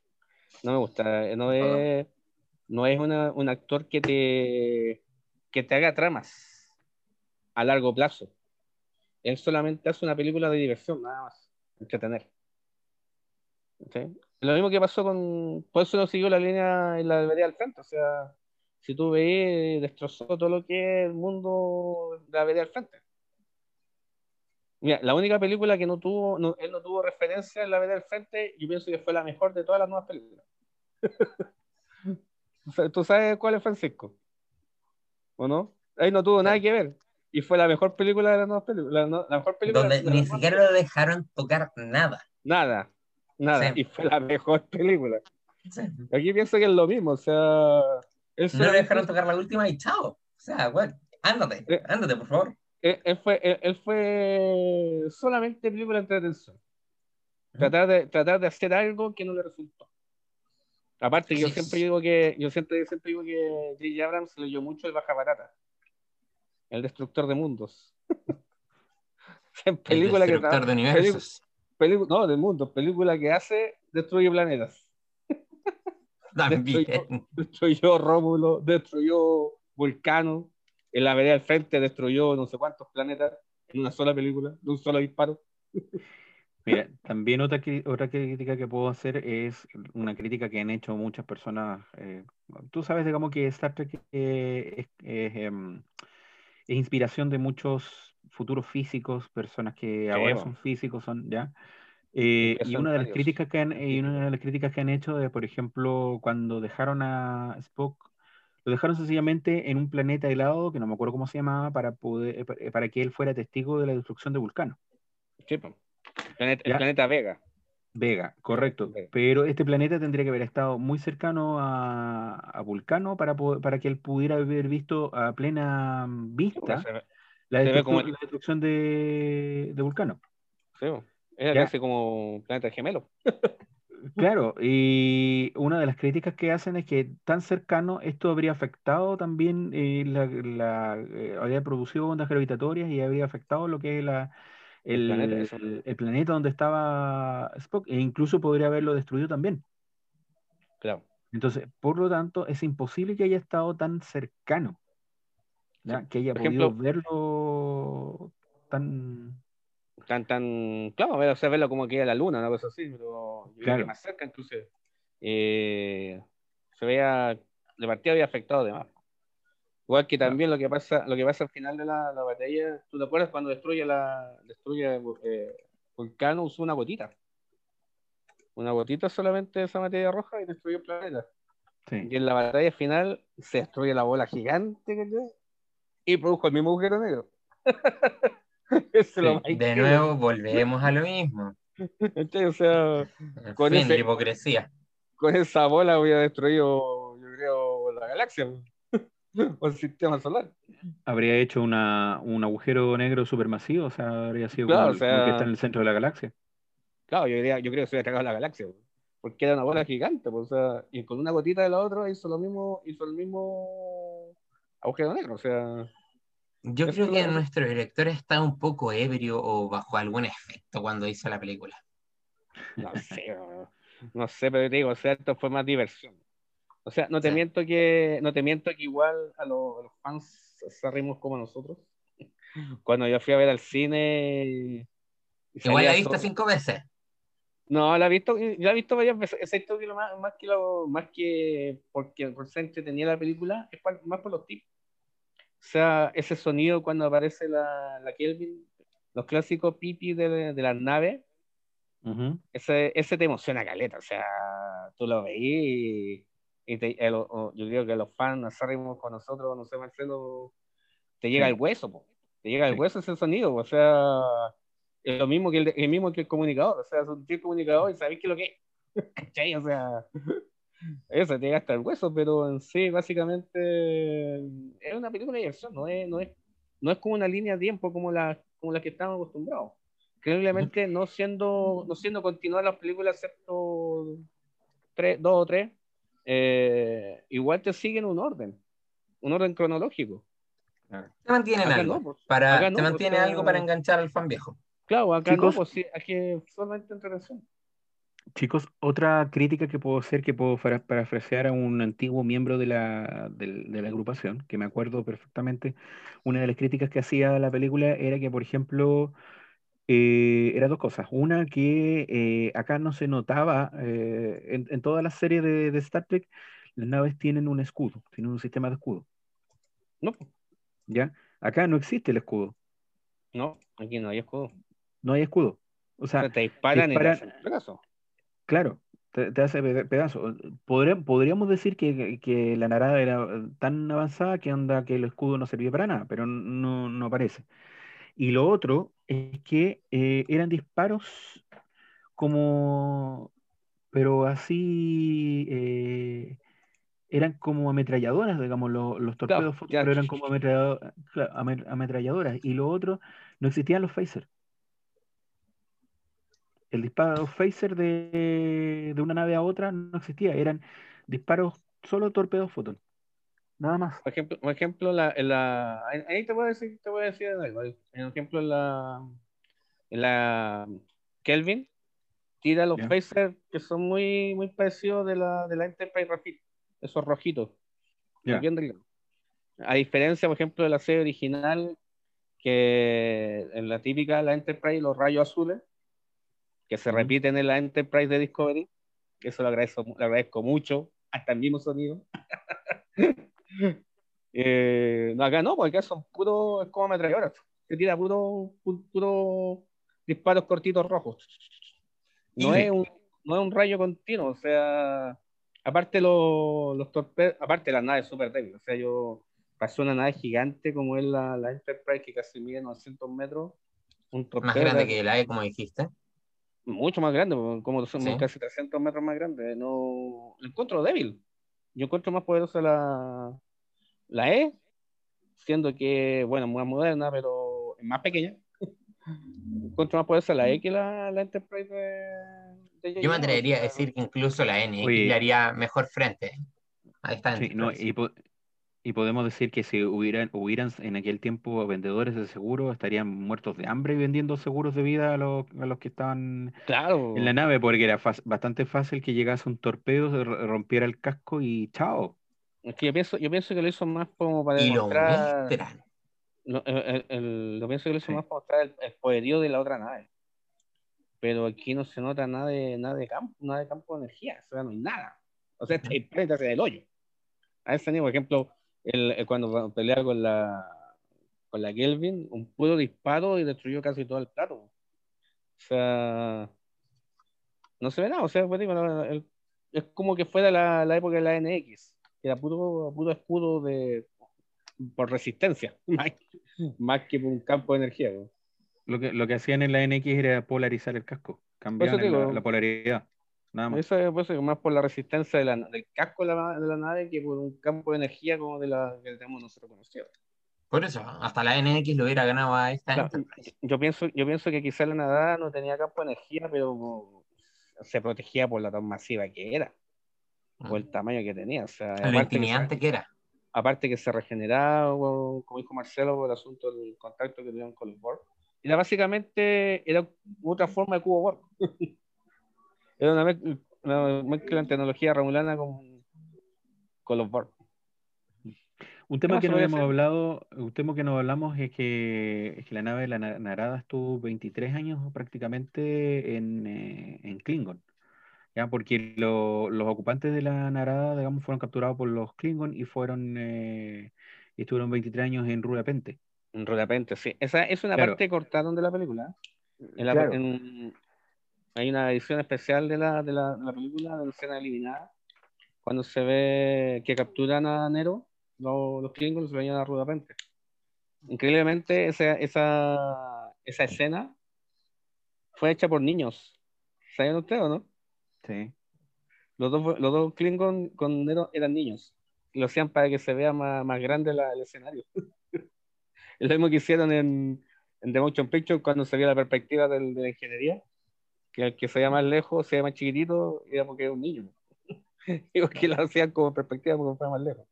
No me gusta. eh, No es, no es una- un actor que te, que te haga tramas a largo plazo. Él solamente hace una película de diversión, nada más. Entretener. ¿Sí? Lo mismo que pasó con. Por eso no siguió la línea en la vereda al frente. O sea, si tú ves, destrozó todo lo que es el mundo de la vereda al frente. Mira, la única película que no tuvo, no- él no tuvo referencia en la vereda al frente, yo pienso que fue la mejor de todas las nuevas películas. ¿Tú sabes cuál es Francisco? ¿O no? Ahí no tuvo nada que ver. Y fue la mejor película de las nuevas películas. La, no- la mejor película donde ni siquiera lo dejaron tocar nada. Nada, nada. Sí. Y fue la mejor película. Sí. Aquí pienso que es lo mismo, o sea. No solamente- dejaron tocar la última y chao. O sea, bueno, ándate, Eh. ándate, por favor. Él, él fue, él, él fue solamente película de entretención. Tratar de, tratar de hacer algo que no le resultó. Aparte, yo siempre digo que, yo siempre, siempre digo que J.J. Abrams leyó mucho el Baja Barata, el destructor de mundos. en El película que destructor de pelicu- universos. pelicu- no, de mundos, película que hace, destruye planetas. También. destruyó Rómulo, destruyó Vulcano, en la vereda al frente destruyó no sé cuántos planetas en una sola película, de un solo disparo. Mira, también otra, otra crítica que puedo hacer es una crítica que han hecho muchas personas. Eh, tú sabes, digamos, que Star Trek es, em, es, inspiración de muchos futuros físicos, personas que ahora son físicos, son ya. Eh, y una de las críticas que han, y una de las críticas que han hecho de, por ejemplo, cuando dejaron a Spock, lo dejaron sencillamente en un planeta helado, que no me acuerdo cómo se llamaba, para poder, para que él fuera testigo de la destrucción de Vulcano. Sí, el planeta Vega. Vega, correcto. Pero este planeta tendría que haber estado muy cercano a, Vulcano para, para que él pudiera haber visto a plena vista la, destrucción, de, Vulcano. Sí, era casi como planeta gemelo. Claro, y una de las críticas que hacen es que tan cercano esto habría afectado también, eh, la, eh, habría producido ondas gravitatorias y habría afectado lo que es la, el, planeta, donde estaba Spock, e incluso podría haberlo destruido también. Claro. Entonces, por lo tanto, es imposible que haya estado tan cercano, que haya podido verlo tan... Tan, tan, claro, o sea, verlo como que era la luna, una cosa así, pero claro. más cerca incluso eh, se veía, de partida había afectado de más. Igual que también lo que pasa, lo que pasa al final de la, la batalla, ¿tú te acuerdas cuando destruye la destruye eh, Vulcano usó una gotita? Una gotita solamente de esa materia roja y destruyó el planeta. Y en la batalla final se destruye la bola gigante y produjo el mismo agujero negro. de nuevo volvemos a lo mismo. o sea, con fin, ese, hipocresía. Con esa bola hubiera destruido, yo creo, la galaxia. o el sistema solar. Habría hecho una, un agujero negro supermasivo, o sea, habría sido como, que está en el centro de la galaxia. Claro, yo, diría, yo creo que se hubiera tragado la galaxia, porque era una bola gigante, pues, o sea, y con una gotita de la otra hizo lo mismo, hizo el mismo agujero negro, o sea. Yo creo que nuestro director está un poco ebrio o bajo algún efecto cuando hizo la película. No sé, no, sé, pero te digo, o sea, esto fue más diversión. O sea, no te miento que no te miento que igual a, los, fans se rimos como nosotros. Cuando yo fui a ver al cine. Igual la he visto cinco veces. No, la he visto, la he visto varias veces. Excepto que lo más, más que lo, más que porque por ser entretenida la película, es más por los tipos. O sea, ese sonido cuando aparece la, la Kelvin, los clásicos pipi de, de las naves, ese, ese te emociona caleta. O sea, tú lo veís y y yo digo que los fans acérrimos con nosotros, no sé, Marcelo, te llega el hueso, te llega el hueso ese sonido, o sea, es lo mismo que el, mismo que el comunicador, o sea, es un tío comunicador y sabéis que lo que es, O sea, eso te llega hasta el hueso, pero en sí, básicamente, es una película de diversión, no es, no es, no es como una línea de tiempo como la, como la que estamos acostumbrados. Increíblemente, no siendo, no siendo continuar las películas, excepto tres, dos o tres, eh, igual te siguen un orden, un orden cronológico. Te mantienen algo, pues. para, te pues, mantiene algo para enganchar al fan viejo. Claro, acá Chicos, no, pues sí, aquí solamente entretención. Chicos, otra crítica que puedo hacer, que puedo parafrasear a un antiguo miembro de la, de, la agrupación, que me acuerdo perfectamente, una de las críticas que hacía la película era que, por ejemplo, eh, eran dos cosas. Una que eh, acá no se notaba, eh, en, en, toda la serie de, de, Star Trek, las naves tienen un escudo, tienen un sistema de escudo. No. ¿Ya? Acá no existe el escudo. No, aquí no hay escudo. No hay escudo. O sea, te disparan, te hacen pedazo. Claro, te, te hace pedazo. podríamos decir que, que, la narada era tan avanzada que onda que el escudo no servía para nada, pero no, no parece. Y lo otro es que eh, eran disparos como, pero así, eh, eran como ametralladoras, digamos, los, torpedos, pero eran como ametralladoras. Y lo otro, no existían los phaser. El disparo phaser de, de una nave a otra no existía, eran disparos solo torpedos fotón. Nada más. Por ejemplo, por ejemplo la, la, ahí te voy a decir, te voy a decir algo. Por ejemplo, en la, en la Kelvin tira los yeah. que son muy, muy parecidos de la, de la Enterprise Rapid, esos rojitos. A diferencia, por ejemplo, de la serie original, que en la típica, la Enterprise, los rayos azules, que se repiten en la Enterprise de Discovery, eso lo agradezco, lo agradezco mucho, hasta el mismo sonido. Eh, no, acá no, porque acá son puros, es como ametralladoras, se tira puro, pu- puro disparos cortitos rojos. No es un, no es un rayo continuo, o sea, aparte los, los torpedos, aparte las naves súper débiles, o sea, yo pasé una nave gigante como es la, la Enterprise que casi mide 900 metros, un torpedo Más grande de- que la E, como dijiste. Mucho más grande, como son Sí. casi 300 metros más grande, no, lo encuentro débil, yo encuentro más poderosa la, la E, siendo que, bueno, más moderna, pero es más pequeña. Encuentro más poderosa la E que la, la Enterprise de, de Yo me atrevería a decir que incluso la N le haría mejor frente. A esta Sí, no, y, y podemos decir que si hubieran, hubieran en aquel tiempo vendedores de seguros, estarían muertos de hambre vendiendo seguros de vida a los, a los que estaban Claro, en la nave, porque era bastante fácil que llegase un torpedo, se rompiera el casco y chao. es que yo pienso, yo pienso que lo hizo más como para Y demostrar, lo, el- el- lo pienso que lo hizo Sí. más para mostrar el, el poderío de la otra nave. Pero aquí no se nota nada de, nada de campo, nada de campo de energía, o sea, no hay nada. O sea, está planeta hacia el hoyo. A ese nivel, por ejemplo, el, el- cuando pelea con la con la Kelvin, un puro disparo y destruyó casi todo el plato. O sea, no se ve nada, o sea, pues es como que fuera la, la época de la NX, que era puro, puro escudo de por resistencia, más, más que por un campo de energía. ¿no? Lo que, lo que hacían en la NX era polarizar el casco, la, digo. la polaridad, nada más. Eso es pues, es más por la resistencia de la- del casco de la, de la nave que por un campo de energía como de la que tenemos nosotros conocido. Por eso, hasta la NX lo hubiera ganado a esta Claro, yo pienso, yo pienso que quizás la nada no tenía campo de energía, pero se protegía por la tan masiva que era, por el tamaño que tenía. O sea, Lo aparte que, se, intimidante que era. aparte que se regeneraba, como dijo Marcelo, por el asunto del contacto que tuvieron con los Borg. Era básicamente era otra forma de cubo Borg. era una mezcla, una mezcla de tecnología romulana con, con los Borg. Un tema más que no hacer? hablado, un tema que no hablamos es que, es que la nave de la Na- Narada estuvo 23 años prácticamente en, eh, en Klingon. ¿ya? Porque lo- los ocupantes de la Narada, digamos, fueron capturados por los Klingon y fueron eh, y estuvieron 23 años en Rudapente. De repente, sí. Esa es una Claro. parte que cortaron de la película. En la- Claro. en- hay una edición especial de la, de la, de la película, de la escena eliminada, cuando se ve que capturan a Nero, los, los Klingons se venían a Rudapente. Increíblemente, esa, esa, esa escena fue hecha por niños. ¿Saben ustedes o no? Sí. Los dos, los dos Klingon con Nero eran niños. Lo hacían para que se vea más, más grande la- el escenario. es lo mismo que hicieron en, en The Motion Picture cuando se vio la perspectiva del- de la ingeniería. Que el que se veía más lejos, se veía más chiquitito, era porque era un niño. Digo que lo hacían como perspectiva porque fue más lejos.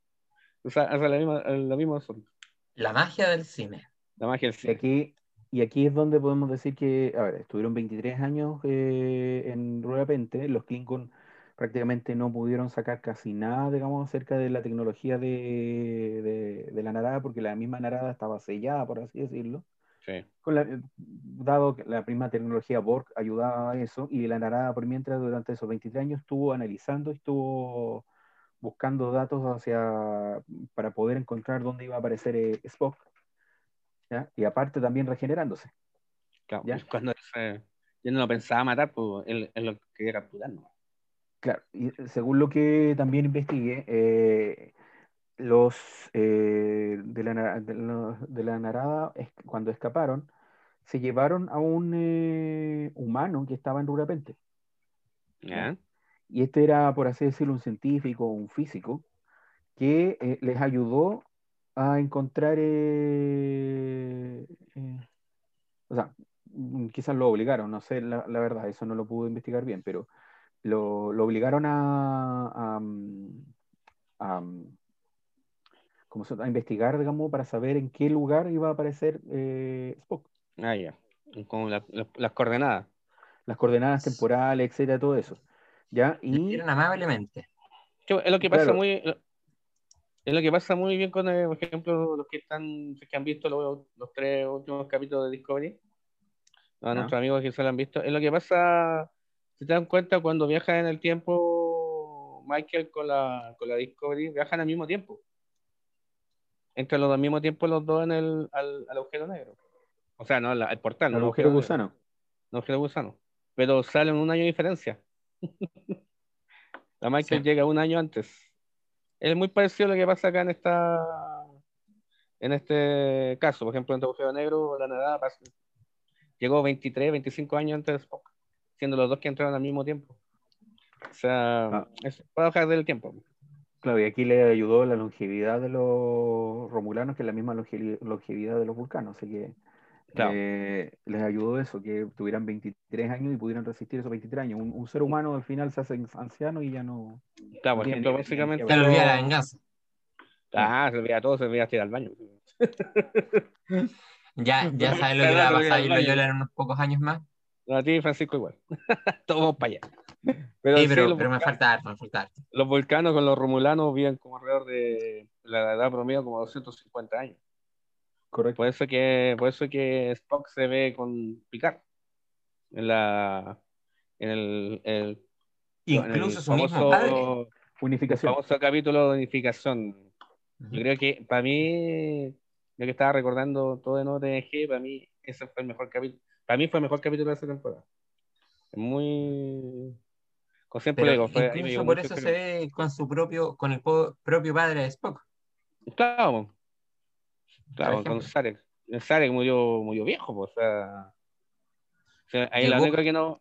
O sea, hace la misma, lo mismo asunto. La magia del cine. La magia del Y cine. aquí, y aquí es donde podemos decir que, a ver, estuvieron 23 años eh, en Rudapente, los Klingon prácticamente no pudieron sacar casi nada, digamos, acerca de la tecnología de, de- de la Narada, porque la misma Narada estaba sellada, por así decirlo. Sí. Con la- dado que la misma tecnología Borg ayudaba a eso, y la Narada por mientras durante esos 23 años estuvo analizando, estuvo buscando datos hacia, para poder encontrar dónde iba a aparecer eh, Spock, ¿ya? y aparte también regenerándose. Claro, ¿Ya? Cuando se- yo no lo pensaba matar, pues él, él lo quería capturar. ¿no? Claro, y según lo que también investigué, eh, los eh, de, la, de, lo- de la Narada, es- cuando escaparon, se llevaron a un eh, humano que estaba en Rurapente. Y este era, por así decirlo, un científico, un físico, que eh, les ayudó a encontrar, o sea, mm, quizás lo obligaron, no sé la, la verdad, eso no lo pude investigar bien, pero lo, lo obligaron a, a, mm, a, mm, ¿cómo se llama? a investigar, digamos, para saber en qué lugar iba a aparecer eh, Spock. Ah, ya. Con la- la- las coordenadas. Las coordenadas temporales, etcétera, todo eso. ¿Ya? Y amablemente. Es lo que pasa Claro. muy es lo que pasa muy bien con, eh, por ejemplo, los que están que han visto los, los tres últimos capítulos de Discovery. a nuestros amigos que se lo han visto. Es lo que pasa, si te dan cuenta, cuando viajan en el tiempo, Michael con la, con la Discovery, viajan al mismo tiempo. Entran los al mismo tiempo los dos en el, al, al agujero negro. O sea, no, al, al portal. no al agujero negro, gusano. no agujero gusano. Pero salen un año de diferencia. la Michael Sí. llega un año antes. Es muy parecido a lo que pasa acá en esta en este caso. Por ejemplo, en el agujero negro, la nadada pasa- llegó 23, 25 años antes de Spock, siendo los dos que entraron al mismo tiempo. O sea, Ah. es paradojas del tiempo. Claro, y aquí le ayudó la longevidad de los romulanos, que es la misma longevi- longevidad de los vulcanos. Así que Claro. eh, les ayudó eso, que tuvieran 23 años y pudieran resistir esos 23 años. Un, un ser humano al final se hace anciano y ya no. Claro, por ejemplo, básicamente. Te lo olvida la venganza. Ah, se veía todo, se veía ir al baño. Ya, ya sabes lo que le va a pasar baño. Loyola en unos pocos años más. A ti, Francisco, igual. Todos vamos para allá. Pero, Sí, sí, pero, los, pero me falta harto, me falta harto. los vulcanos con los romulanos viven como alrededor de la edad promedio como 250 años. Correcto. Por eso que, por eso que Spock se ve con Picard en la en el, el- en el Incluso su mismo famoso, padre. Unificación. famoso capítulo de unificación. Yo creo que para mí, yo que estaba recordando todo de nuevo TNG, para mí ese fue el mejor capítulo. Para mí fue el mejor capítulo de esa temporada. Muy. Como siempre digo, fue, incluso por eso se ve con su propio, con el propio padre de Spock. Claro, claro, con. Sarek. Sarek murió, murió viejo, pues, o sea. o sea, ahí la única que no.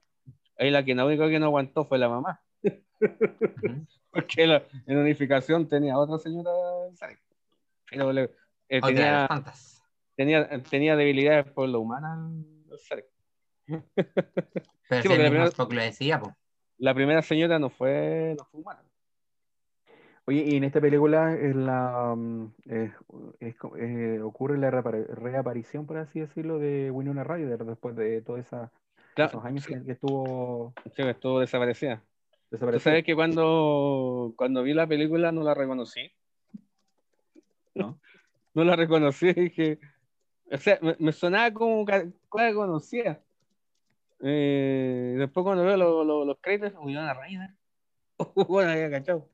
Ahí la que la única que no aguantó fue la mamá. Ujú. Porque la, en unificación tenía otra señora Sarek. Pero le- eh, tenía, tantas. tenía, tenía debilidades por lo humana el Sarek. Pero Sí, si el porque la mismo primera- Spock lo decía. La primera señora no fue, no fue humana. Oye, y en esta película es la, mm, es- eh, ocurre la reaparición, por así decirlo, de Winona Ryder después de todos esa- Claro, esos años sí, que, que estuvo sí, estuvo desaparecida. Tú sabes que cuando, cuando vi la película no la reconocí. ¿no? No la reconocí, dije. O sea, me, me sonaba como la conocía. Eh, después cuando veo los, los, los créditos, uy, una reina. bueno, había cachado.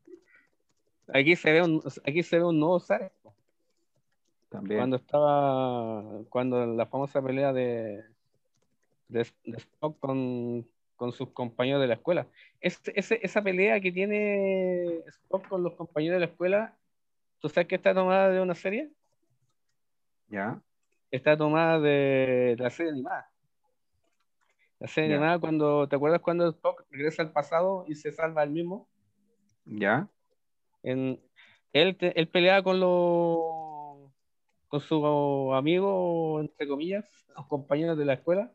Aquí se ve un, aquí se ve un nuevo Sarek. También. Cuando estaba, cuando la famosa pelea de, de, de Spock con, con sus compañeros de la escuela. Ese- ese- esa pelea que tiene Spock con los compañeros de la escuela, ¿tú sabes que está tomada de una serie? ¿Ya? Está tomada de, la serie animada. La serie Ya. animada, cuando, ¿te acuerdas cuando Spock regresa al pasado y se salva al mismo? ¿Ya? En, él, él peleaba con los con su amigo, entre comillas, los compañeros de la escuela,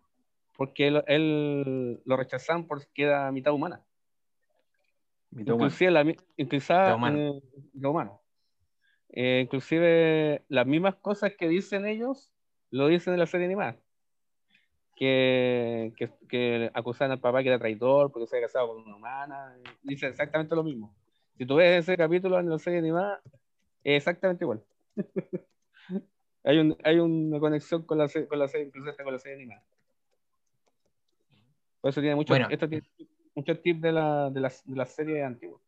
porque él, él lo rechazaban porque era mitad humana. Mitad. Inclusive, la, mi- inclusive, Mitad humano. eh, mitad humano. Eh, inclusive las mismas cosas que dicen ellos, lo dicen en la serie animada. Que, que, que acusan al papá que era traidor porque se había casado con una humana. Dicen exactamente lo mismo. Si tú ves ese capítulo en la serie animada, es exactamente igual. hay, un, hay una conexión con la, con la serie, incluso con la serie animada. Por eso tiene muchos Bueno. esto tiene muchos tips de la, de la, de la serie antigua.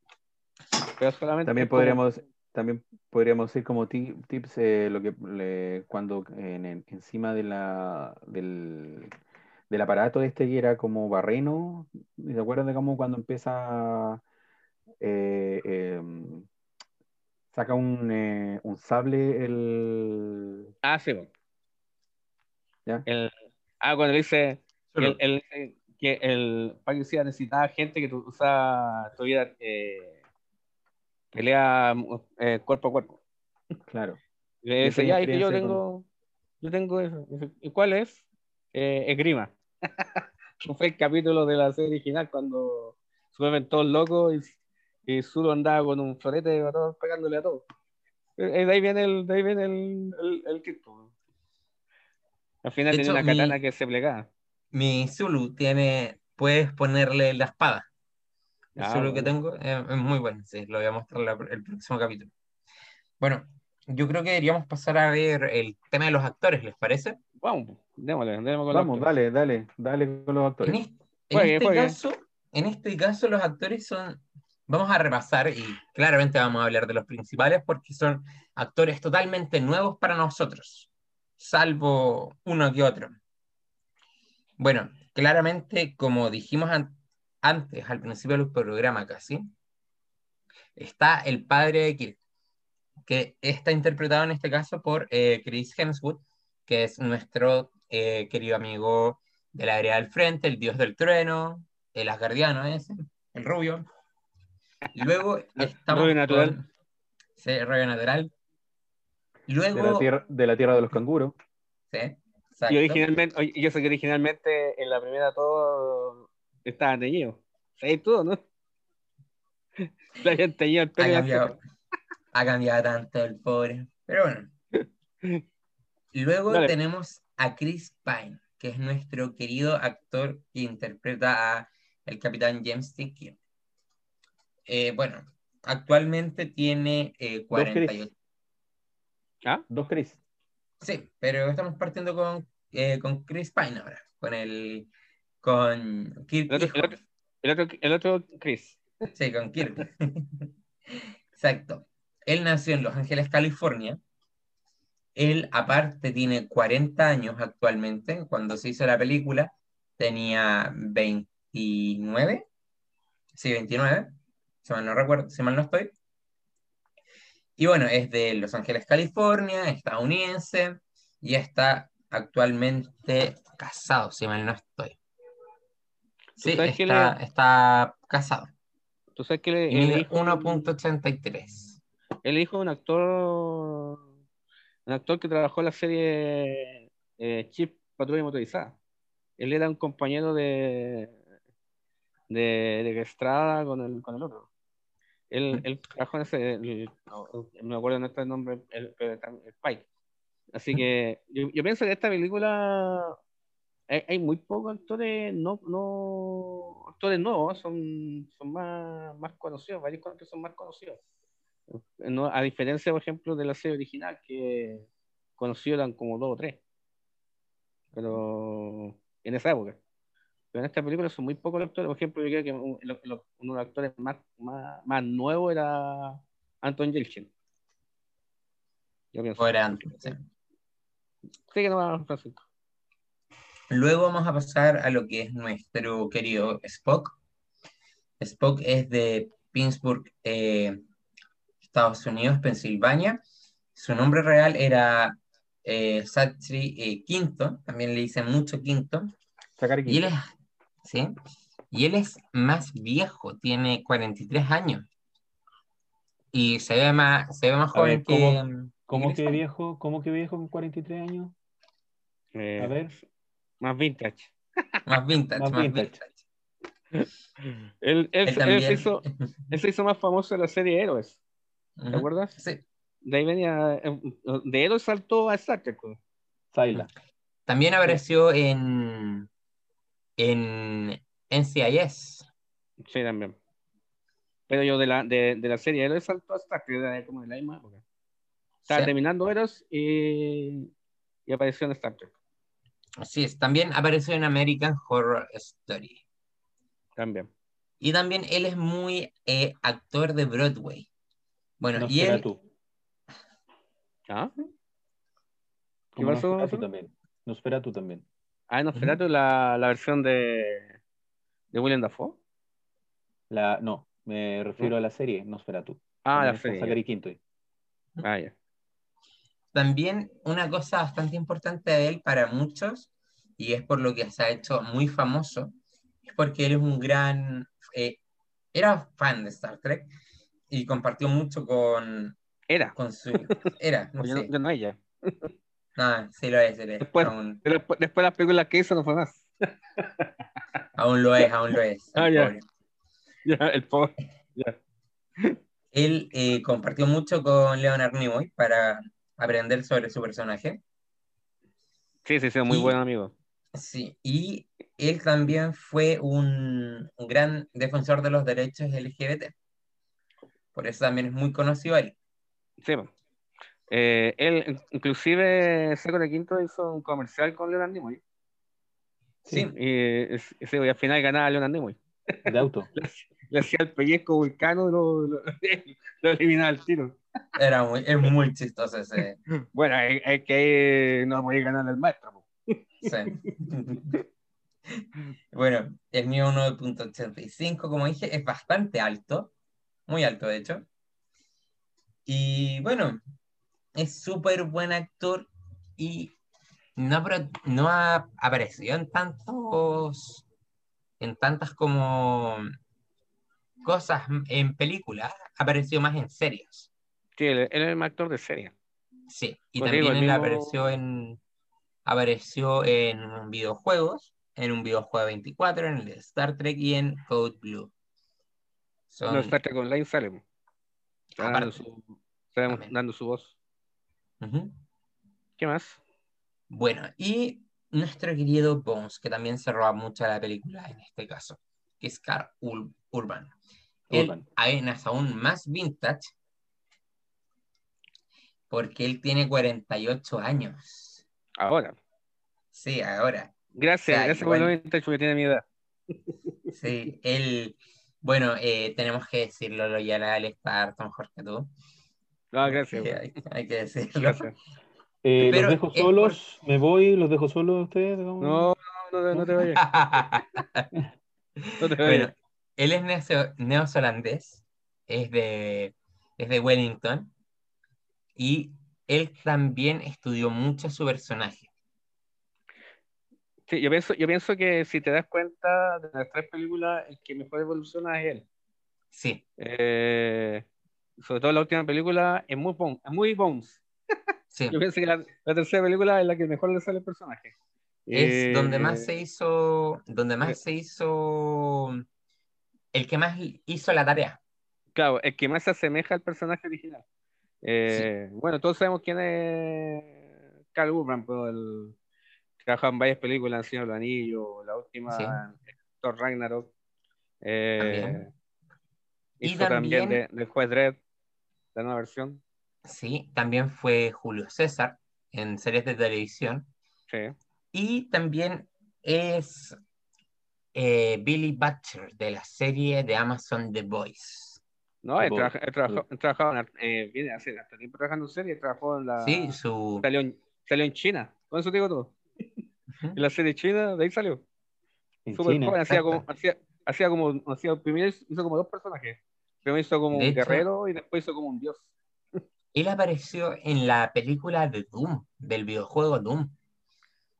Pero solamente También es como- podríamos, también podríamos decir como ti- tips eh, lo que le- cuando en- en- encima de la, del, del aparato este que era como barreno, ¿se acuerdan de cómo cuando empieza eh, eh, saca un, eh, un sable el Ah, sí, bueno. ¿Ya? El, ah, cuando le dice el, el- que el decía necesitaba gente que tu- usa tuviera eh, pelea eh, cuerpo a cuerpo. claro le dice, ya, que yo tengo, yo tengo eso. ¿Y cuál es? Eh, esgrima. Fue el capítulo de la serie original cuando vuelven todos locos y, y Zulu andaba con un florete a todos, pegándole a todos. Eh, De ahí viene el, de ahí viene el, el, el. Al final De tiene hecho, una katana mi- que se plegaba. Mi Zulu tiene, puedes ponerle la espada. El Ah, Zulu que bueno. tengo es, es muy bueno, sí, lo voy a mostrar la- el próximo capítulo. Bueno, yo creo que deberíamos pasar a ver el tema de los actores, ¿les parece? Vamos, démosle, démosle con Vamos, los dale, dale, dale con los En, actores. es- en Juegue, este juegue. caso, en este caso, los actores son. Vamos a repasar y claramente vamos a hablar de los principales porque son actores totalmente nuevos para nosotros, salvo uno que otro. Bueno, claramente, como dijimos an- antes, al principio del programa casi, está el padre de Kirk, que está interpretado en este caso por eh, Chris Hemsworth, que es nuestro eh, querido amigo de la área del frente, el dios del trueno, el asgardiano ese, el rubio. Luego estamos Rubio natural. con- sí, rubio natural. De la, Luego, tierra, de la tierra de los canguros. sí, Y originalmente, yo sé que originalmente en la primera todo estaba teñido. Sí, todo, ¿no? Le habían teñido el ha pelo. la cambiado, ha cambiado tanto el pobre. Pero bueno. Luego Dale. tenemos a Chris Pine, que es nuestro querido actor que interpreta a el capitán James T. Eh, bueno, actualmente tiene eh, Chris. 48. ¿Ah? Dos Chris. Sí, pero estamos partiendo con, eh, con Chris Pine ahora, con el con Kirk El otro, hijo. el otro, el otro, el otro Chris. Sí, con Kirk. Exacto. Él nació en Los Ángeles, California. Él, aparte, tiene 40 años actualmente. Cuando se hizo la película, tenía 29. Sí, 29. Si mal no recuerdo, si mal no estoy. Y bueno, es de Los Ángeles, California, estadounidense. Y está actualmente casado, si mal no estoy. Sí, está, le- está casado. Tú sabes que él mide dijo, 1.83. él dijo un actor, un actor que trabajó en la serie eh, Chip Patrulla Motorizada. Él era un compañero de de, de Estrada con el, con el otro. Él, él trabajó en ese, el- no, me acuerdo no está el nombre, el, pero está- el Spike. Así que yo, yo pienso que esta película hay, hay muy pocos actores no, no actores nuevos, son, son más, más conocidos, varios actores son más conocidos. No, a diferencia, por ejemplo, de la serie original, que conocidos eran como dos o tres. Pero en esa época. Pero en esta película son muy pocos los actores. Por ejemplo, yo creo que uno de los actores más, más, más nuevos era Anton Yelchin. Yo pienso. O era antes, sí. Sí, que no va Francisco. Luego vamos a pasar a lo que es nuestro querido Spock. Spock es de Pittsburgh, eh, Estados Unidos, Pensilvania. Su nombre real era eh, Satri eh, Quinto, también le dicen mucho Quinto. Sacar Y él es, ¿sí? Y él es más viejo, tiene 43 años. Y se ve más, se ve más A ver, joven que. ¿cómo- ¿Cómo Chris que viejo? ¿Cómo que viejo con 43 años? Eh, A ver. Más vintage. Más vintage, Más más vintage. vintage. Él, él- Él él se hizo, él se hizo más famoso en la serie Héroes. ¿Te acuerdas? Sí. De ahí venía. eh, De Héroes saltó a Star Trek. pues. También apareció en, en NCIS. Sí, también. Pero yo de la, de, de la serie Héroes saltó a Star Trek, era como de la misma época. Estaba Sí. terminando Héroes y, y apareció en Star Trek. Así es. También apareció en American Horror Story. También. Y también él es muy eh, actor de Broadway. Bueno, y él, Nosferatu. ¿Ah? ¿Qué pasó? Nosferatu también. Nosferatu también. Ah, no, espérate, la, la versión de, de William Dafoe. La, no, me refiero a la serie Nosferatu. Ah, la También serie. Zachary Quinto. Ah, ya. También una cosa bastante importante de él para muchos, y es por lo que se ha hecho muy famoso, es porque él es un gran, eh, era fan de Star Trek y compartió mucho con, Era. con su, era, no sé, yo no ella. no, sí lo es, él es, Después- aún, Pero después, las películas que hizo no fue más. aún lo es, aún lo es. Ah, el ya. el pobre. Ya. Él eh, compartió mucho con Leonard Nimoy para aprender sobre su personaje. Sí, sí, sí, muy Y- buen amigo. Sí, y él también fue un, un gran defensor de los derechos LGBT. Por eso también es muy conocido él. Sí. Eh, él, inclusive, Seco de Quinto hizo un comercial con Leonard Nimoy. Sí. Y, y, sí, y al final ganaba Leonard Nimoy. De auto. Le, hacía el pellizco vulcano y lo, lo, lo eliminaba al tiro. Era muy, es muy chistoso ese. Bueno, es, es que no podía ganar el maestro. Sí. Bueno, el mío 1.85, como dije, es bastante alto, muy alto de hecho. Y bueno, es súper buen actor y no, no ha aparecido en tantos, en tantas como cosas en películas, ha aparecido más en series. Sí, él, él es el actor de serie. Sí, y también él mismo- apareció en apareció en videojuegos, en un videojuego 24, en el de Star Trek y en Code Blue. Son, No, Star Trek Online sale. Está dando su, está dando su voz. ¿Qué más? Bueno, y nuestro querido Bones, que también se roba mucho a la película en este caso, que es Carl Ur- Urban. Él Urban. aún es aún más vintage porque él tiene 48 años. Ahora. Sí, ahora. Gracias, gracias igual- por el vintage porque tiene mi edad. Sí, él, bueno, eh, tenemos que decirlo, lo ya él está harto mejor que tú. No, gracias. Sí, hay, hay que decirlo. Gracias. Eh, Pero los dejo solos, me voy, los dejo solos a ustedes. No, no, no, no te vayas. No te Bueno, vayas. Él es neo- neozelandés, es de, es de Wellington, y él también estudió mucho su personaje. Sí, yo pienso, yo pienso que si te das cuenta de las tres películas, el que mejor evoluciona es él. Sí, Eh, sobre todo la última película es muy, Bones, es muy Bones. sí. Yo pienso que la, la tercera película es la que mejor le sale el personaje. Es Eh, donde más se hizo, donde eh. más se hizo, el que más hizo la tarea. Claro, el que más se asemeja al personaje original. Eh, Bueno, todos sabemos quién es Carl Urban, pero el, trabajó en varias películas, El Señor del Anillo, la última, Sí. Thor Ragnarok. Eh, También. Y también, también- de, del Juez Dredd, la nueva versión. Sí, también fue Julio César en series de televisión. Sí. Y también es eh, Billy Butcher de la serie de Amazon The Voice. No, él, trabaja- él trabajó, él trabajaba en, eh, viene hace hasta tiempo trabajando en serie, trabajó en la. Sí, su. Salió en, salió en China, con eso te digo todo. En la serie china, de ahí salió. China. joven, hacía como, hacía, hacía como, hacía, primero hizo como dos personajes. Primero hizo como De un hecho- guerrero y después hizo como un dios. Él apareció en la película de Doom, del videojuego Doom.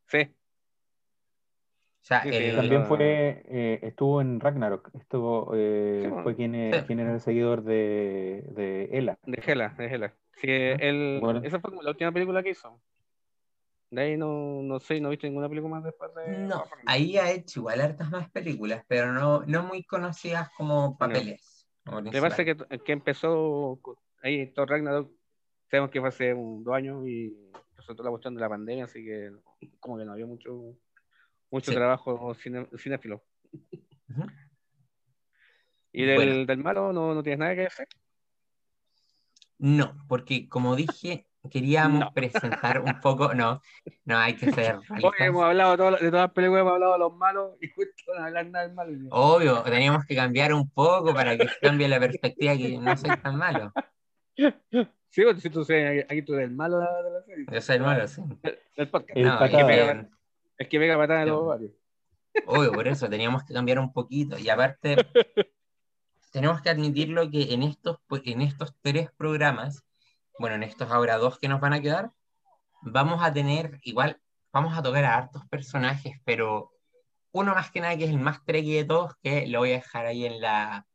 Sí, sea, Sí, el- También fue, eh, estuvo en Ragnarok. Estuvo, eh, Sí, bueno. fue quien, Sí. quien era el seguidor de, de Ela. de Hela, de Hela. Sí, él, Bueno. esa fue como la última película que hizo. De ahí no, no sé, no he visto ninguna película más después de. No, ahí ha hecho igual hartas más películas, pero no, no muy conocidas como papeles. parece principales. que, que empezó ahí Thor Ragnarok, sabemos que fue hace un, dos años y resultó la cuestión de la pandemia, así que como que no había mucho mucho Sí. trabajo cine, cinéfilo. Ujú. ¿Y del, Bueno. del malo no, no tienes nada que decir? No, porque como dije, queríamos No. presentar un poco, no, no hay que ser Hoy hemos hablado de todas, de todas las películas, hemos hablado de los malos y justo no hablar nada del malo. Obvio, teníamos que cambiar un poco para que cambie la perspectiva que no soy tan malo. Sí, porque si tú sabes, aquí tú eres el malo de la, serie, Yo soy el malo, sí. del podcast. El No, Es que pega patada en los ovarios. Obvio, por eso teníamos que cambiar un poquito. Y aparte, tenemos que admitirlo que en estos, en estos tres programas, bueno, en estos ahora dos que nos van a quedar, vamos a tener, igual, vamos a tocar a hartos personajes, pero uno más que nada que es el más trequi de todos, que lo voy a dejar ahí en la,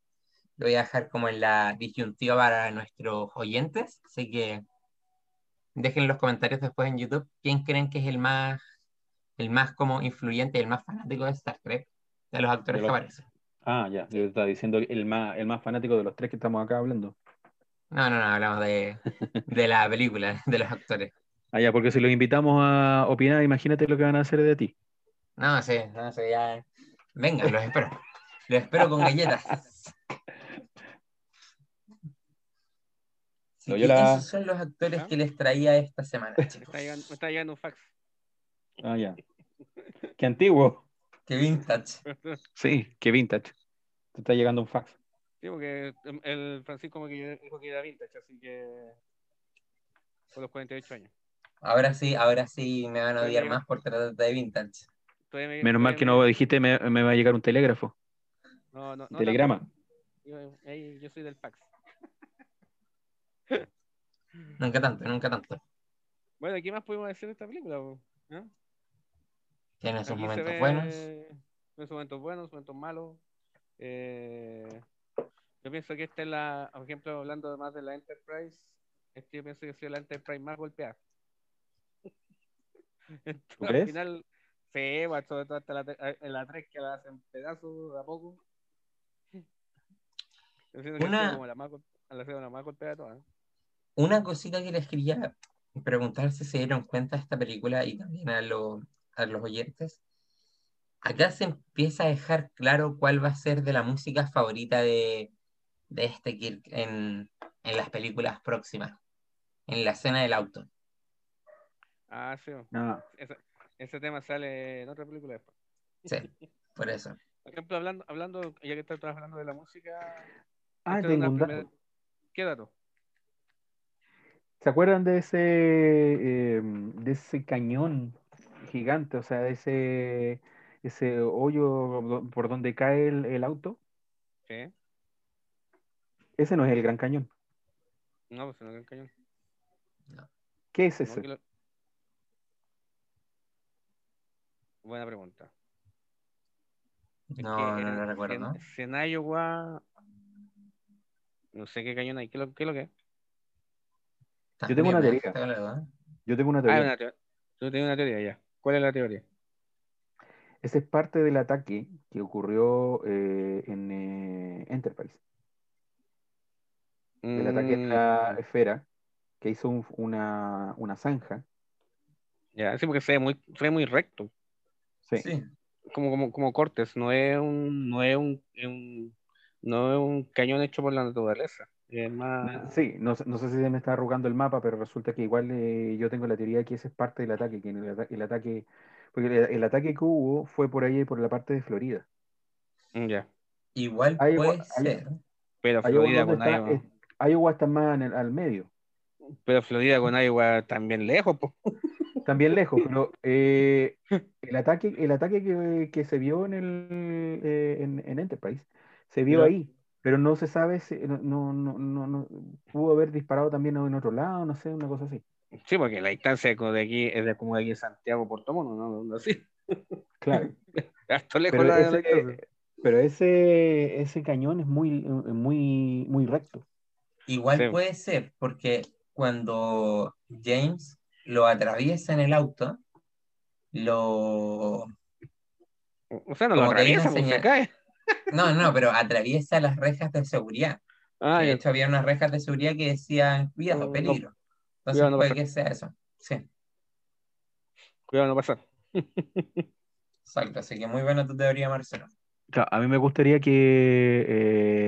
lo voy a dejar como en la disyuntiva para nuestros oyentes. Así que dejen en los comentarios después en YouTube quién creen que es el más, el más como influyente, el más fanático de Star Trek, de los actores De que aparecen. Ah, ya, yo estaba diciendo el más, el más fanático de los tres que estamos acá hablando. No, no, no, hablamos de, de la película, de los actores. Ah, ya, porque si los invitamos a opinar, imagínate lo que van a hacer de ti. No, sí, no sé, ya. Venga, los espero. Los espero con galletas. Y la- esos son los actores ¿Ah? que les traía esta semana, Me chicos. está llegando, me está llegando un fax. Ah, ya. Qué antiguo. Qué vintage. Sí, qué vintage. Te está llegando un fax. Sí, porque el Francisco que dijo que era vintage, así que por los 48 años. Ahora sí, ahora sí me van a odiar me- más por tratar de vintage. Me- Menos mal que me- no dijiste me, me va a llegar un telégrafo. No, no, no, telegrama. Yo, soy del fax. Nunca tanto, nunca tanto. Bueno, ¿qué más podemos decir de esta película? po? Tiene sus se momentos ve- buenos. Tiene sus momentos buenos, sus momentos malos. Eh, yo pienso que esta es la, por ejemplo, hablando más de la Enterprise, este yo pienso que ha sido la Enterprise más golpeada. Entonces, ¿Tú crees? Al final, sí, bueno, sobre todo hasta la, en la 3 que la hacen pedazos de a poco. Una- sido como la más, gol- la, ha sido la más golpeada de todas. ¿eh? Una cosita que les quería preguntar si se dieron cuenta de esta película y también a, lo- a los oyentes. Acá se empieza a dejar claro cuál va a ser de la música favorita de, de este Kirk en, en las películas próximas, en la escena del auto. Ah, sí. Ah, Ese, ese tema sale en otra película después. Sí, por eso. Por ejemplo, hablando, hablando ya que estás hablando de la música, ah, tengo un dato. primera- ¿qué dato? ¿Se acuerdan de ese, eh, de ese cañón gigante? O sea, ese, ese hoyo por donde cae el, el auto. Sí. Ese no es el Gran Cañón. No, pues no es el cañón. ¿Qué es No, ese? lo- Buena pregunta. No, no lo recuerdo, en- ¿no? si en Iowa, no sé qué cañón hay. ¿Qué es lo, qué es lo que es? Yo tengo una me teoría. Yo tengo una Ah, teoría. una teoría. Tú tienes una teoría ya. ¿Cuál es la teoría? Ese es parte del ataque que ocurrió eh, en eh, Enterprise. El ataque en la Mm, esfera, que hizo un- una, una zanja. Ya, sí, porque se ve muy, se ve muy recto. Sí. Sí, Como, como, como cortes. No es un, no es un, un- no es un cañón hecho por la naturaleza. Más. Sí, no, sé- no sé si se me está arrugando el mapa, pero resulta que igual eh, yo tengo la teoría de que ese es parte del ataque, que en el, ata- el ataque, porque el, el ataque que hubo fue por ahí, por la parte de Florida. Mm, Ya. igual puede ser. Pero Florida ¿dónde con está? Iowa. Es- Iowa está más en el- al medio, Pero Florida con Iowa también lejos, po. también lejos, pero eh, el ataque, el ataque que, que se vio en, el, eh, en, en Enterprise se vio ahí, pero no se sabe, si, no, no, no, no- no- pudo haber disparado también en otro lado, no sé, una cosa así. Sí, porque la distancia como de aquí es de como de aquí Santiago Puerto Mono, ¿no? No, Así. Claro. Hasta lejos Pero la, ese, pero ese, ese cañón es muy, muy, muy recto. Igual Sí. puede ser, porque cuando James lo atraviesa en el auto, lo... O sea, no lo atraviesa, pues se cae. No, no, pero atraviesa las rejas de seguridad. Ah, de hecho, había unas rejas de seguridad que decían, cuidado, No, peligro. Entonces cuidado, no puede pasa. que sea eso. Sí, Cuidado, no pasar. exacto. Así que muy buena tu teoría, Marcelo. Claro, a mí me gustaría que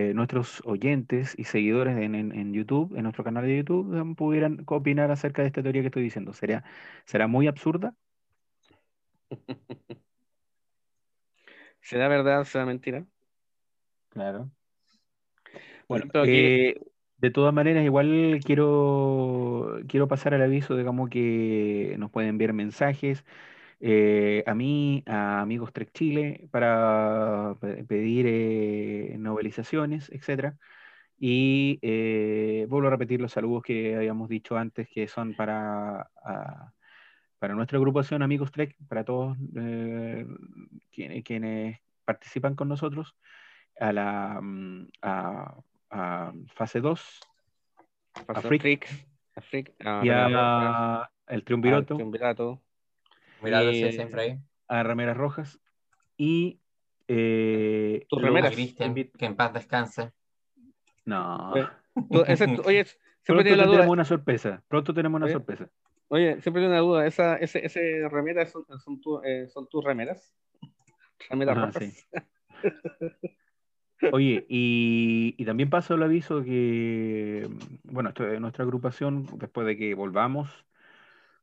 eh, nuestros oyentes y seguidores en, en- en YouTube, en nuestro canal de YouTube, eh, pudieran opinar acerca de esta teoría que estoy diciendo. ¿Será, será muy absurda? ¿Será verdad será mentira? Claro. Bueno, eh, de todas maneras, igual quiero, quiero pasar al aviso, digamos que nos pueden enviar mensajes eh, a mí, a Amigos Trek Chile, para pe- pedir eh, novelizaciones, etcétera. Y vuelvo a repetir los saludos que habíamos dicho antes, que son para, a- para nuestra agrupación Amigos Trek, para todos eh, quienes, quienes participan con nosotros, a la mm, a, a fase 2 Pasó Freak. Freak, a Freak, a y Remeras a el al Triunvirato, Triunvirato. Mirado Y- siempre ahí. a Rameras Rojas y eh, remeras. A que en paz descanse. No, Tú- ese- oye, siempre pronto duda. una sorpresa. Pronto tenemos una Oye, sorpresa. Oye, siempre tengo una duda. Esa, ese, ese remeras son, son, tu- eh, son tus remeras. Remeras rojas. sí. Oye, y, y también paso el aviso que, bueno, esto nuestra agrupación, después de que volvamos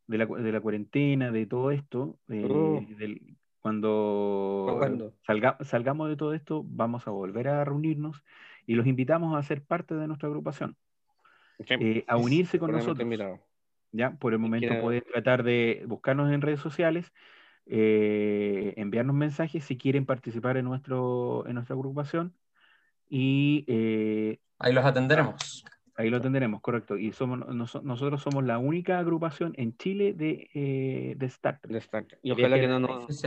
de la, de la cuarentena, de todo esto, eh, Oh. del- cuando salga- salgamos de todo esto, vamos a volver a reunirnos y los invitamos a ser parte de nuestra agrupación, eh, a unirse con nosotros. ¿Ya? Por el momento pueden tratar de buscarnos en redes sociales, eh, enviarnos mensajes si quieren participar en, nuestro, en nuestra agrupación y eh, Ahí los atenderemos. ahí lo tendremos, correcto. Y somos, noso- nosotros somos la única agrupación en Chile de, eh, de Star Trek. de Star Trek. Y ojalá que no nos,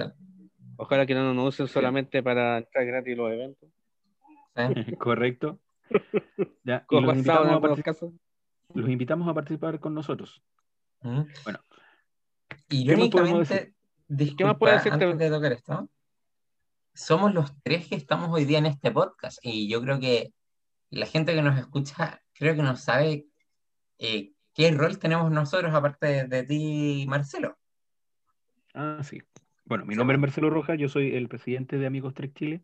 ojalá que no nos usen solamente para entrar gratis los eventos. Correcto. Ya, y los, invitamos a. los invitamos a participar con nosotros. Mm. Bueno. Irónicamente, decir? disculpa, ¿Qué más puede decirte? antes de tocar esto, somos los tres que estamos hoy día en este podcast y yo creo que la gente que nos escucha creo que no sabe eh, qué rol tenemos nosotros aparte de, de ti, Marcelo. Ah, sí. Bueno, mi nombre es Marcelo Rojas, yo soy el presidente de Amigos Trek Chile.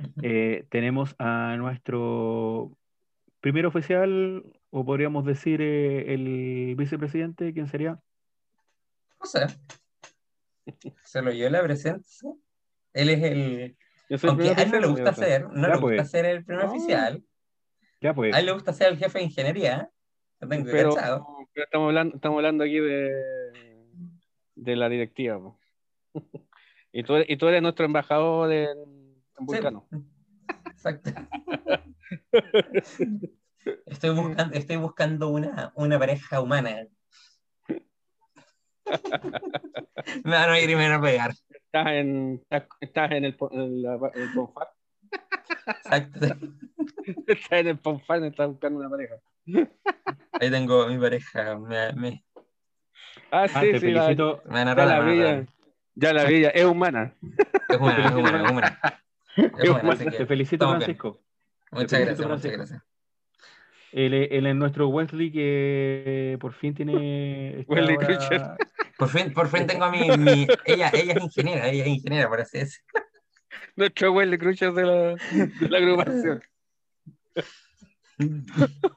Ujú. Eh, tenemos a nuestro primer oficial, o podríamos decir eh, el vicepresidente, ¿quién sería? No sé. Se lo dio la presencia. Él es el. Aunque a él no le gusta ser, no Ya, le gusta pues. ser el primer No. oficial. Ya pues, A él le gusta ser el jefe de ingeniería. Lo tengo Pero, pero estamos hablando, estamos hablando aquí de, de la directiva. Y tú, eres- y tú eres nuestro embajador en, en Sí. Vulcano. Exacto. Estoy buscando, estoy buscando una, una pareja humana. Me van a ir y me van a pegar. Estás en, estás, estás en el, la- en el Ponfar. Exacto. Estás en el Ponfar y estás buscando una pareja. Ahí tengo a mi pareja. Me, me- Ah, ah, sí, te sí, la- felicito, me van a ya robar, la me van a robar. ya, ya la vi, ya. es humana. Es humana, es humana, es humana. Es humana, te felicito bien. Francisco. Muchas felicito, gracias, muchas Francisco. gracias. Él, es- él es nuestro Wesley que por fin tiene... Wesley ahora- Crusher. Por fin, por fin tengo a mi, mi- ella, ella es ingeniera, ella es ingeniera, por así decirlo. Nuestro Wesley Crusher de la, de la agrupación.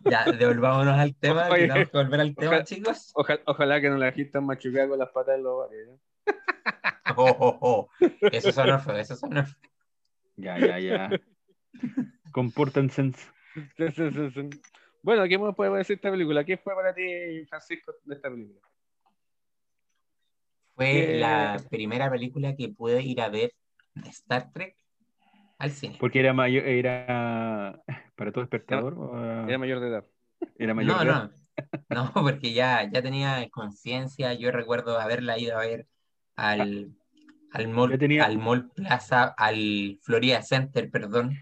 Ya, devolvámonos al tema, Oye, tenemos que volver al tema, ojalá- chicos. Ojalá, ojalá que no la agitan machucada con las patas en los. ¿eh? Oh, oh, oh. Eso sonó feo, eso sonó feo. Ya, ya, ya. Compórtense. Bueno, ¿qué más podemos decir de esta película? ¿Qué fue para ti, Francisco, de esta película? Fue Eh, la primera película que pude ir a ver de Star Trek al cine. Porque era mayor, era para todo espectador. o, Era mayor de edad. era mayor No, de edad? no, no, porque ya, ya tenía conciencia. Yo recuerdo haberla ido a ver al, al, mall, tenía- al Mall Plaza, al Florida Center, perdón.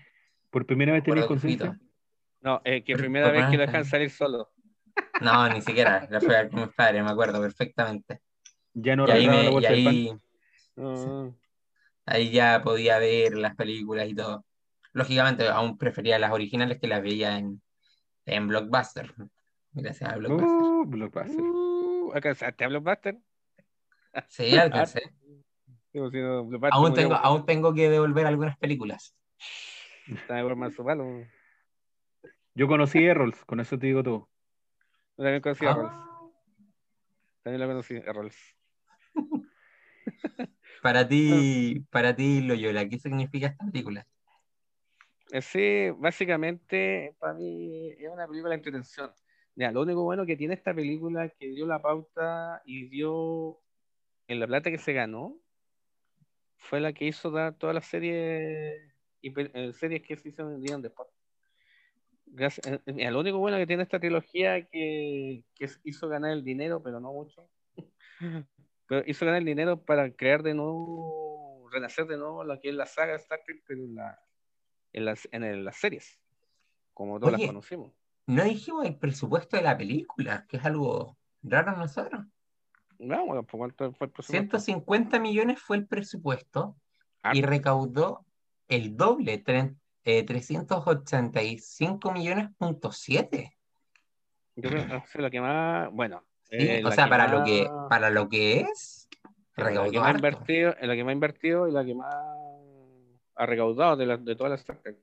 Por primera vez tenías fui conciencia. No, es que primera vez que lo dejan salir solo. No, ni siquiera. La ver con mis padres, me acuerdo perfectamente. Ya no Y ahí, me- y ahí, Ah, ahí ya podía ver las películas y todo. Lógicamente, aún prefería las originales que las veía en, en Blockbuster. Gracias a Blockbuster. Uh, Blockbuster. uh, ¿Alcanzaste a Blockbuster? Sí, alcancé. Blockbuster Aún tengo, aún tengo que devolver algunas películas. Está de broma su palo. Yo conocí Errols, con eso te digo todo. Yo también conocí a Ah. Rolls. También lo conocí a Rolls. Para ti, para ti, Loyola, ¿qué significa esta película? Eh, Sí, básicamente para mí es una película de entretención. Ya, lo único bueno que tiene esta película es que dio la pauta y dio en la plata que se ganó fue la que hizo dar todas las series eh, series que se hicieron dieron después. Gracias, eh, mira, lo único bueno que tiene esta trilogía que, que hizo ganar el dinero, pero no mucho. Pero hizo ganar el dinero para crear de nuevo, renacer de nuevo lo que es la saga Star Trek, pero en, la, en, las, en el- las series, como todas Oye. las conocimos. No dijimos el presupuesto de la película, que es algo raro nosotros. No, bueno, ¿por cuánto fue el presupuesto? 150 millones fue el presupuesto y Harto. recaudó el doble, tre- eh, 385 millones punto siete. Yo creo que es lo que más, bueno, Sí, eh, o sea, para lo que, para lo que es, la que más invertido, la que más ha invertido y la que más ha recaudado de, la- de todas las Trek.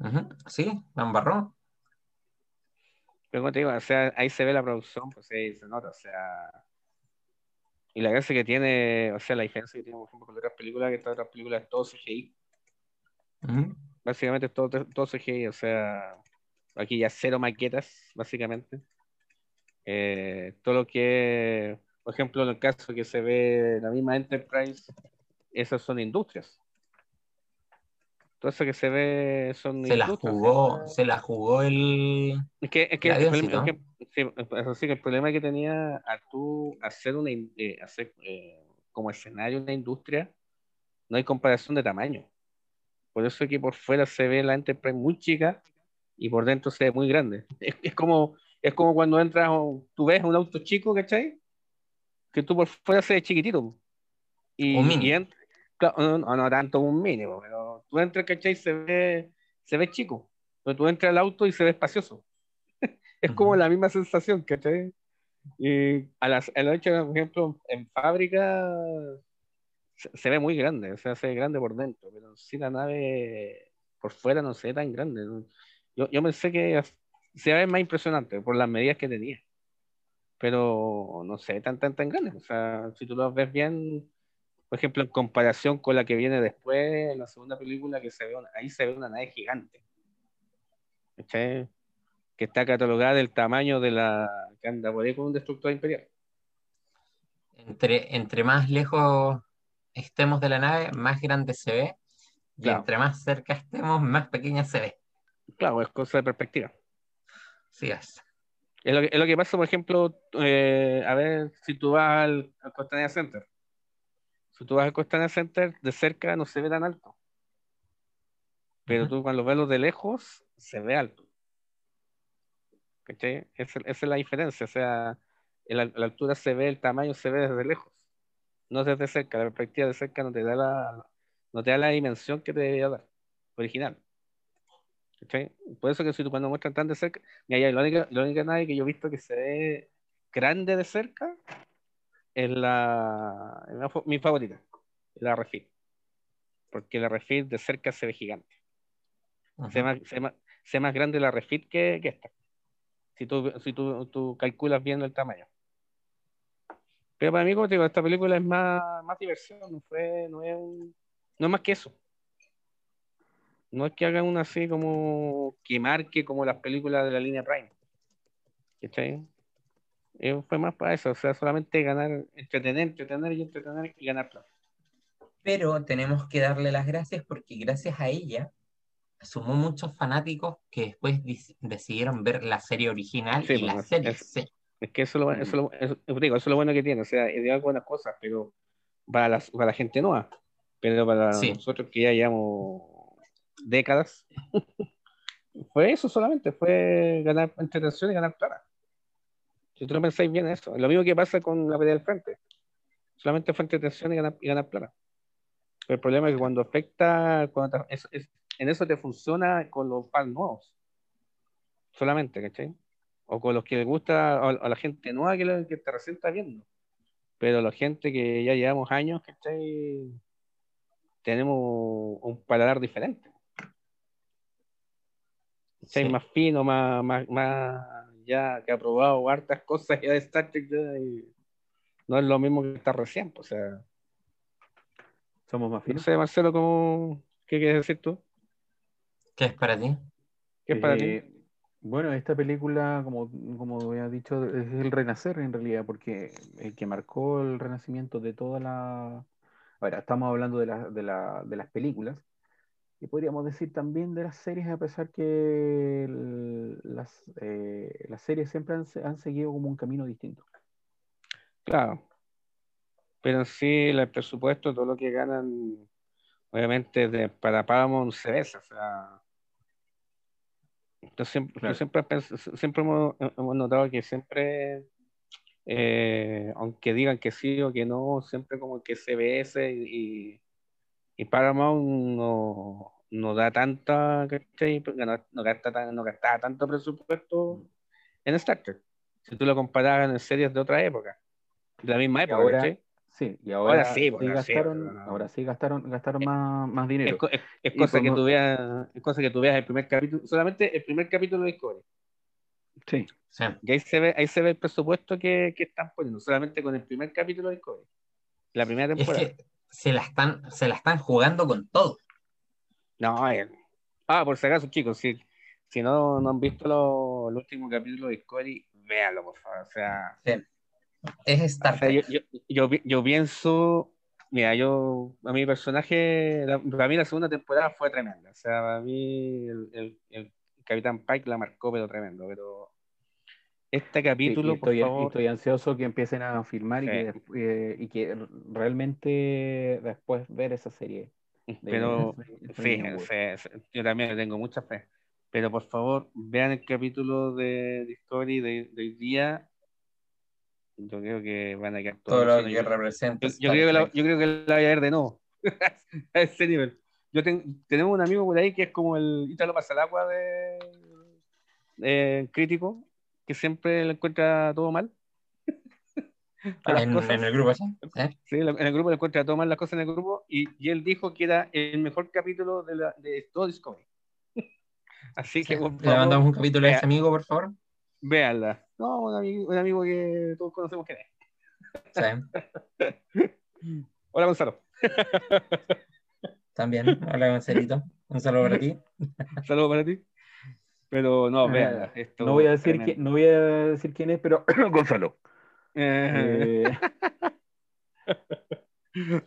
Ujú, Sí, la. Pero como te digo, o sea, ahí se ve la producción, pues ahí se nota, o sea. Y la gracia que tiene, o sea, la diferencia que tiene, por ejemplo, con otras películas, que otras películas es todo CGI. Ujú. Básicamente es todo, todo CGI, o sea, aquí ya cero maquetas, básicamente. Eh, todo lo que, por ejemplo, en el caso que se ve la misma Enterprise, esas son industrias. Todo eso que se ve son Se la jugó, se la jugó el. Es que, es que, El problema, es que, sí, sí, el problema que tenía a tú hacer una eh, hacer eh, como escenario una industria, no hay comparación de tamaño. Por eso es que por fuera se ve la Enterprise muy chica y por dentro se ve muy grande. Es, es como, es como cuando entras, o tú ves un auto chico, ¿cachai? Que tú por fuera se ve chiquitito. Y, Un mini. y no, no, no tanto un mínimo, pero tú entras, ¿cachai? Se ve, se ve chico. Pero tú entras al auto y se ve espacioso. Es como Ujú. la misma sensación, ¿cachai? Y a las, a la hecho, por ejemplo, en fábrica se, se ve muy grande, o sea, se ve grande por dentro, pero sí la nave por fuera no se ve tan grande. Yo, yo pensé que se ve más impresionante por las medidas que tenía, pero no se ve tan, tan, tan grande. O sea, si tú lo ves bien, por ejemplo, en comparación con la que viene después, en la segunda película, que se ve una- ahí se ve una nave gigante. ¿cachai? que está catalogada del tamaño de la que anda por ahí con un destructor imperial. Entre, entre más lejos estemos de la nave, más grande se ve. Y Claro. entre más cerca estemos, más pequeña se ve. Claro, es cosa de perspectiva. Sí es. Es lo que, es lo que pasa, por ejemplo, eh, a ver si tú vas al, al Costanera Center. Si tú vas al Costanera Center, de cerca no se ve tan alto. Pero Ujú. tú cuando ves de lejos, se ve alto. ¿Cachai? Esa, esa es la diferencia. O sea, la, la altura se ve, el tamaño se ve desde lejos. No desde cerca. La perspectiva de cerca no te da la, no te da la dimensión que te debería dar. Original. ¿Cachai? Por eso que si tú cuando muestran tan de cerca, mira, ya, la única, la única nave que yo he visto que se ve grande de cerca es la, es la fa- mi favorita, la Refit. Porque la Refit de cerca se ve gigante. Se ve más, se ve más, se ve más grande la Refit que, que esta. Si tú, si tú, tú calculas bien el tamaño. Pero para mí, como te digo, esta película es más, más diversión, no, fue, no, es un- no es más que eso. No es que hagan una así como que marque como las películas de la línea Prime. ¿Cachai? Eh, fue más para eso, o sea, solamente ganar, entretener, entretener y entretener y ganar plata. Pero tenemos que darle las gracias porque gracias a ella sumó muchos fanáticos que después decidieron ver la serie original Sí, y la pues, serie es- C. Es que eso es lo, eso es lo- eso- digo, eso es lo bueno que tiene, o sea, es de buenas cosas, pero para, las, para la gente nueva, pero para Sí. nosotros que ya llevamos décadas, fue eso solamente, fue ganar entretención y ganar plata. Si tú no pensáis bien eso, lo mismo que pasa con la pelea del frente, solamente fue entretención y ganar, y ganar plata. Pero el problema es que cuando afecta, cuando te- es- es- en eso te funciona con los fans nuevos, solamente, ¿cachai? O con los que les gusta, o a la gente nueva que, lo- que te recién está viendo. Pero la gente que ya llevamos años, ¿cachai? Tenemos un paladar diferente. Sí. Más fino, más, más, más ya que ha probado hartas cosas ya de Star Trek ya, y no es lo mismo que está recién, pues, o sea, Somos más no finos. sé, Marcelo, ¿cómo, ¿qué quieres decir tú? ¿Qué es para ti? ¿Qué es para ti? Bueno, esta película, como, como había dicho, es el renacer en realidad, porque el que marcó el renacimiento de toda la... Ahora, estamos hablando de, la- de, la- de las películas, y podríamos decir también de las series, a pesar que las, eh, las series siempre han, han seguido como un camino distinto. Claro. Pero sí, el presupuesto, todo lo que ganan, obviamente, de, para Paramount se besa, o sea. Yo siempre, yo siempre, siempre hemos, hemos notado que siempre, eh, aunque digan que sí o que no, siempre como que CBS y, y Paramount no, no da tanta, ¿cachai? Porque no, no gasta no gastaba tanto presupuesto en Star Trek. Si tú lo comparas en series de otra época, de la misma época, ahora- ¿cachai? Sí, y ahora, Ahora sí, ahora sí, gastaron, no. ahora sí gastaron, gastaron Eh, más, más Es, dinero. es- es cosa que como- tú veas, es cosa que tú veas el primer capítulo, solamente el primer capítulo de Discovery. Sí, Sí. Y ahí se ve, ahí se ve el presupuesto que, que están poniendo, solamente con el primer capítulo de Discovery. La primera Es temporada. que se la están, se la están jugando con todo. No, eh. Ah, por si acaso, chicos, si, si no, no han visto lo- el último capítulo de Discovery, véanlo, por favor. O sea, Es Star o sea, Trek. yo, yo, yo, yo pienso, mira, yo, a mi personaje, la- para mí la segunda temporada fue tremenda. O sea, para mí el, el- el Capitán Pike la marcó, pero tremendo. Pero este sí, capítulo, y estoy, por y favor, estoy ansioso que empiecen a filmar y, Sí. que, des- eh, y que realmente después ver esa serie. de pero Strange sí, sí, sí, yo también tengo mucha fe. Pero por favor, vean el capítulo de Discovery de, de hoy día. Yo creo que van a quedar todos Todo lo que representa. Yo, creo que la, yo creo que la voy a ver de nuevo. a ese nivel. Yo ten- tenemos un amigo por ahí que es como el Ítalo pasa el agua de eh, crítico, que siempre le encuentra todo mal. A las en, el grupo, ¿sí? ¿Eh? Sí, en el grupo le encuentra todo mal las cosas en el grupo y, y él dijo que era el mejor capítulo de, la, de todo Discovery. Así que, por Le mandamos un capítulo a ese amigo, por favor. Véanla. No, un amigo, un amigo que todos conocemos que es. Sí, Hola, Gonzalo. también. Hola, Gonzalito. Un saludo para ti. Saludos para ti. Pero no, Ah, véanla. Esto No voy a decir quién, no voy a decir quién es, pero Gonzalo. Eh, Eh,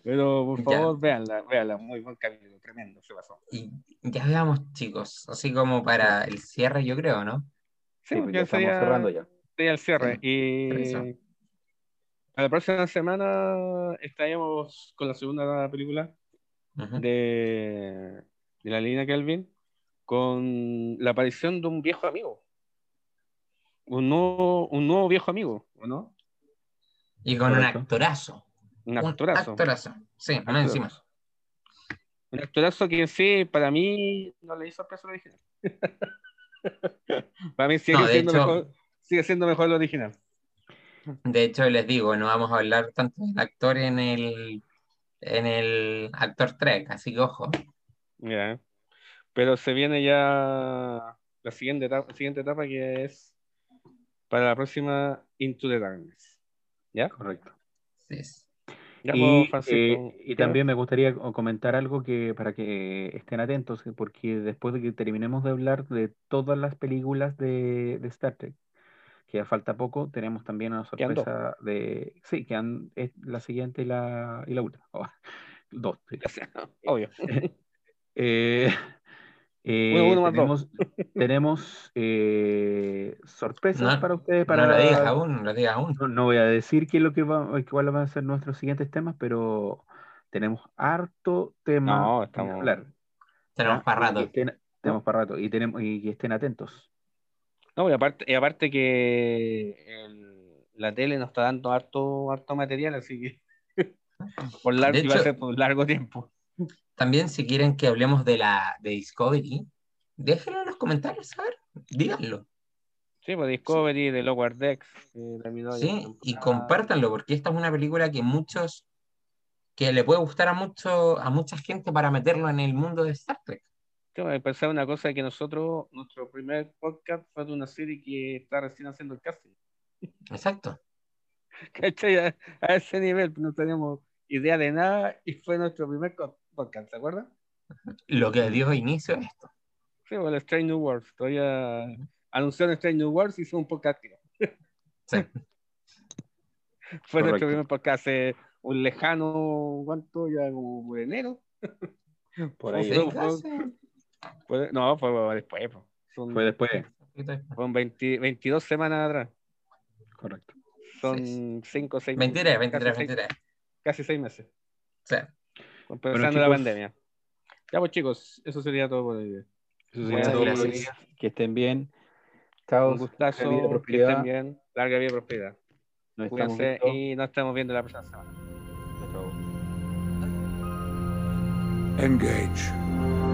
Pero por Ya. favor, véanla, véanla. Muy buen capítulo, tremendo, se pasó. Y ya veamos, chicos. Así como para el cierre, yo creo, ¿no? Sí, Sí, pues ya ya estamos sería, cerrando ya. sería el cierre. Sí. Y a la próxima semana estaremos con la segunda película de, de la línea Kelvin con la aparición de un viejo amigo. Un nuevo, un nuevo viejo amigo, ¿o no? Y con Correcto. un actorazo. Un actorazo. actorazo. Sí, más Actorazo. encima. Un actorazo que sí, para mí no le hizo al original. para mí sigue, No, siendo hecho- mejor, sigue siendo mejor el original. De hecho, les digo, no vamos a hablar tanto del actor en el, en el actor Trek, así que ojo. Ya. Pero se viene ya la siguiente etapa, siguiente etapa que es para la próxima Into the Darkness. ¿Ya? Correcto. Sí, Y, eh, y también me gustaría co- comentar algo que para que estén atentos, que- porque después de que terminemos de hablar de todas las películas de, de Star Trek, que ya falta poco, tenemos también una sorpresa de... Sí, que es la siguiente y la, y la última. Oh, dos. Obvio. Eh, eh, Uno, uno más dos. tenemos tenemos eh, sorpresas No, para ustedes. Para No lo digas aún, no lo digas aún. no, no voy a decir qué es lo que va, cuáles van a ser nuestros siguientes temas, pero tenemos harto tema No, que estamos- hablar. Tenemos para Y que rato. estén- tenemos para rato y tenemos y que estén atentos. No, y aparte, y aparte que el- la tele nos está dando harto, harto material, así que por largo, y va a hecho- ser por largo tiempo. También si quieren que hablemos de la de Discovery, déjenlo en los comentarios, a ver, díganlo. Sí, pues Discovery, de Lower Decks, que terminó ya Sí, y compártanlo, porque esta es una película que muchos, que le puede gustar a mucho, a mucha gente para meterlo en el mundo de Star Trek. Sí, pues, pensaba una cosa que nosotros, nuestro primer podcast fue de una serie que está recién haciendo el casting. Exacto. ¿Cachai? A, a ese nivel no teníamos idea de nada y fue nuestro primer co- podcast, ¿se acuerdan? Lo que dio inicio a esto. Sí, el Strange New Worlds. Todavía anunció en Strange New Worlds y hizo un podcast. activo. Sí. Fue nuestro Correcto. primer podcast hace un lejano, ¿cuánto? Ya como enero. Por ahí. Fue- casi. Fue- no, fue después. Son, Fue después. fueron 20 22 semanas atrás. Correcto. Son 5 o 6 23, 23, casi, seis- 23. casi 6 meses. Sí. Empezando Bueno, la chicos. pandemia. Ya pues chicos, eso sería todo por hoy. Eso Muchas sería todo por hoy. Que estén bien. Chao. Un gustazo, Larga vida, que estén bien, larga vida y prosperidad. Nos Cuídense y nos estamos viendo la próxima semana. Chao. Engage.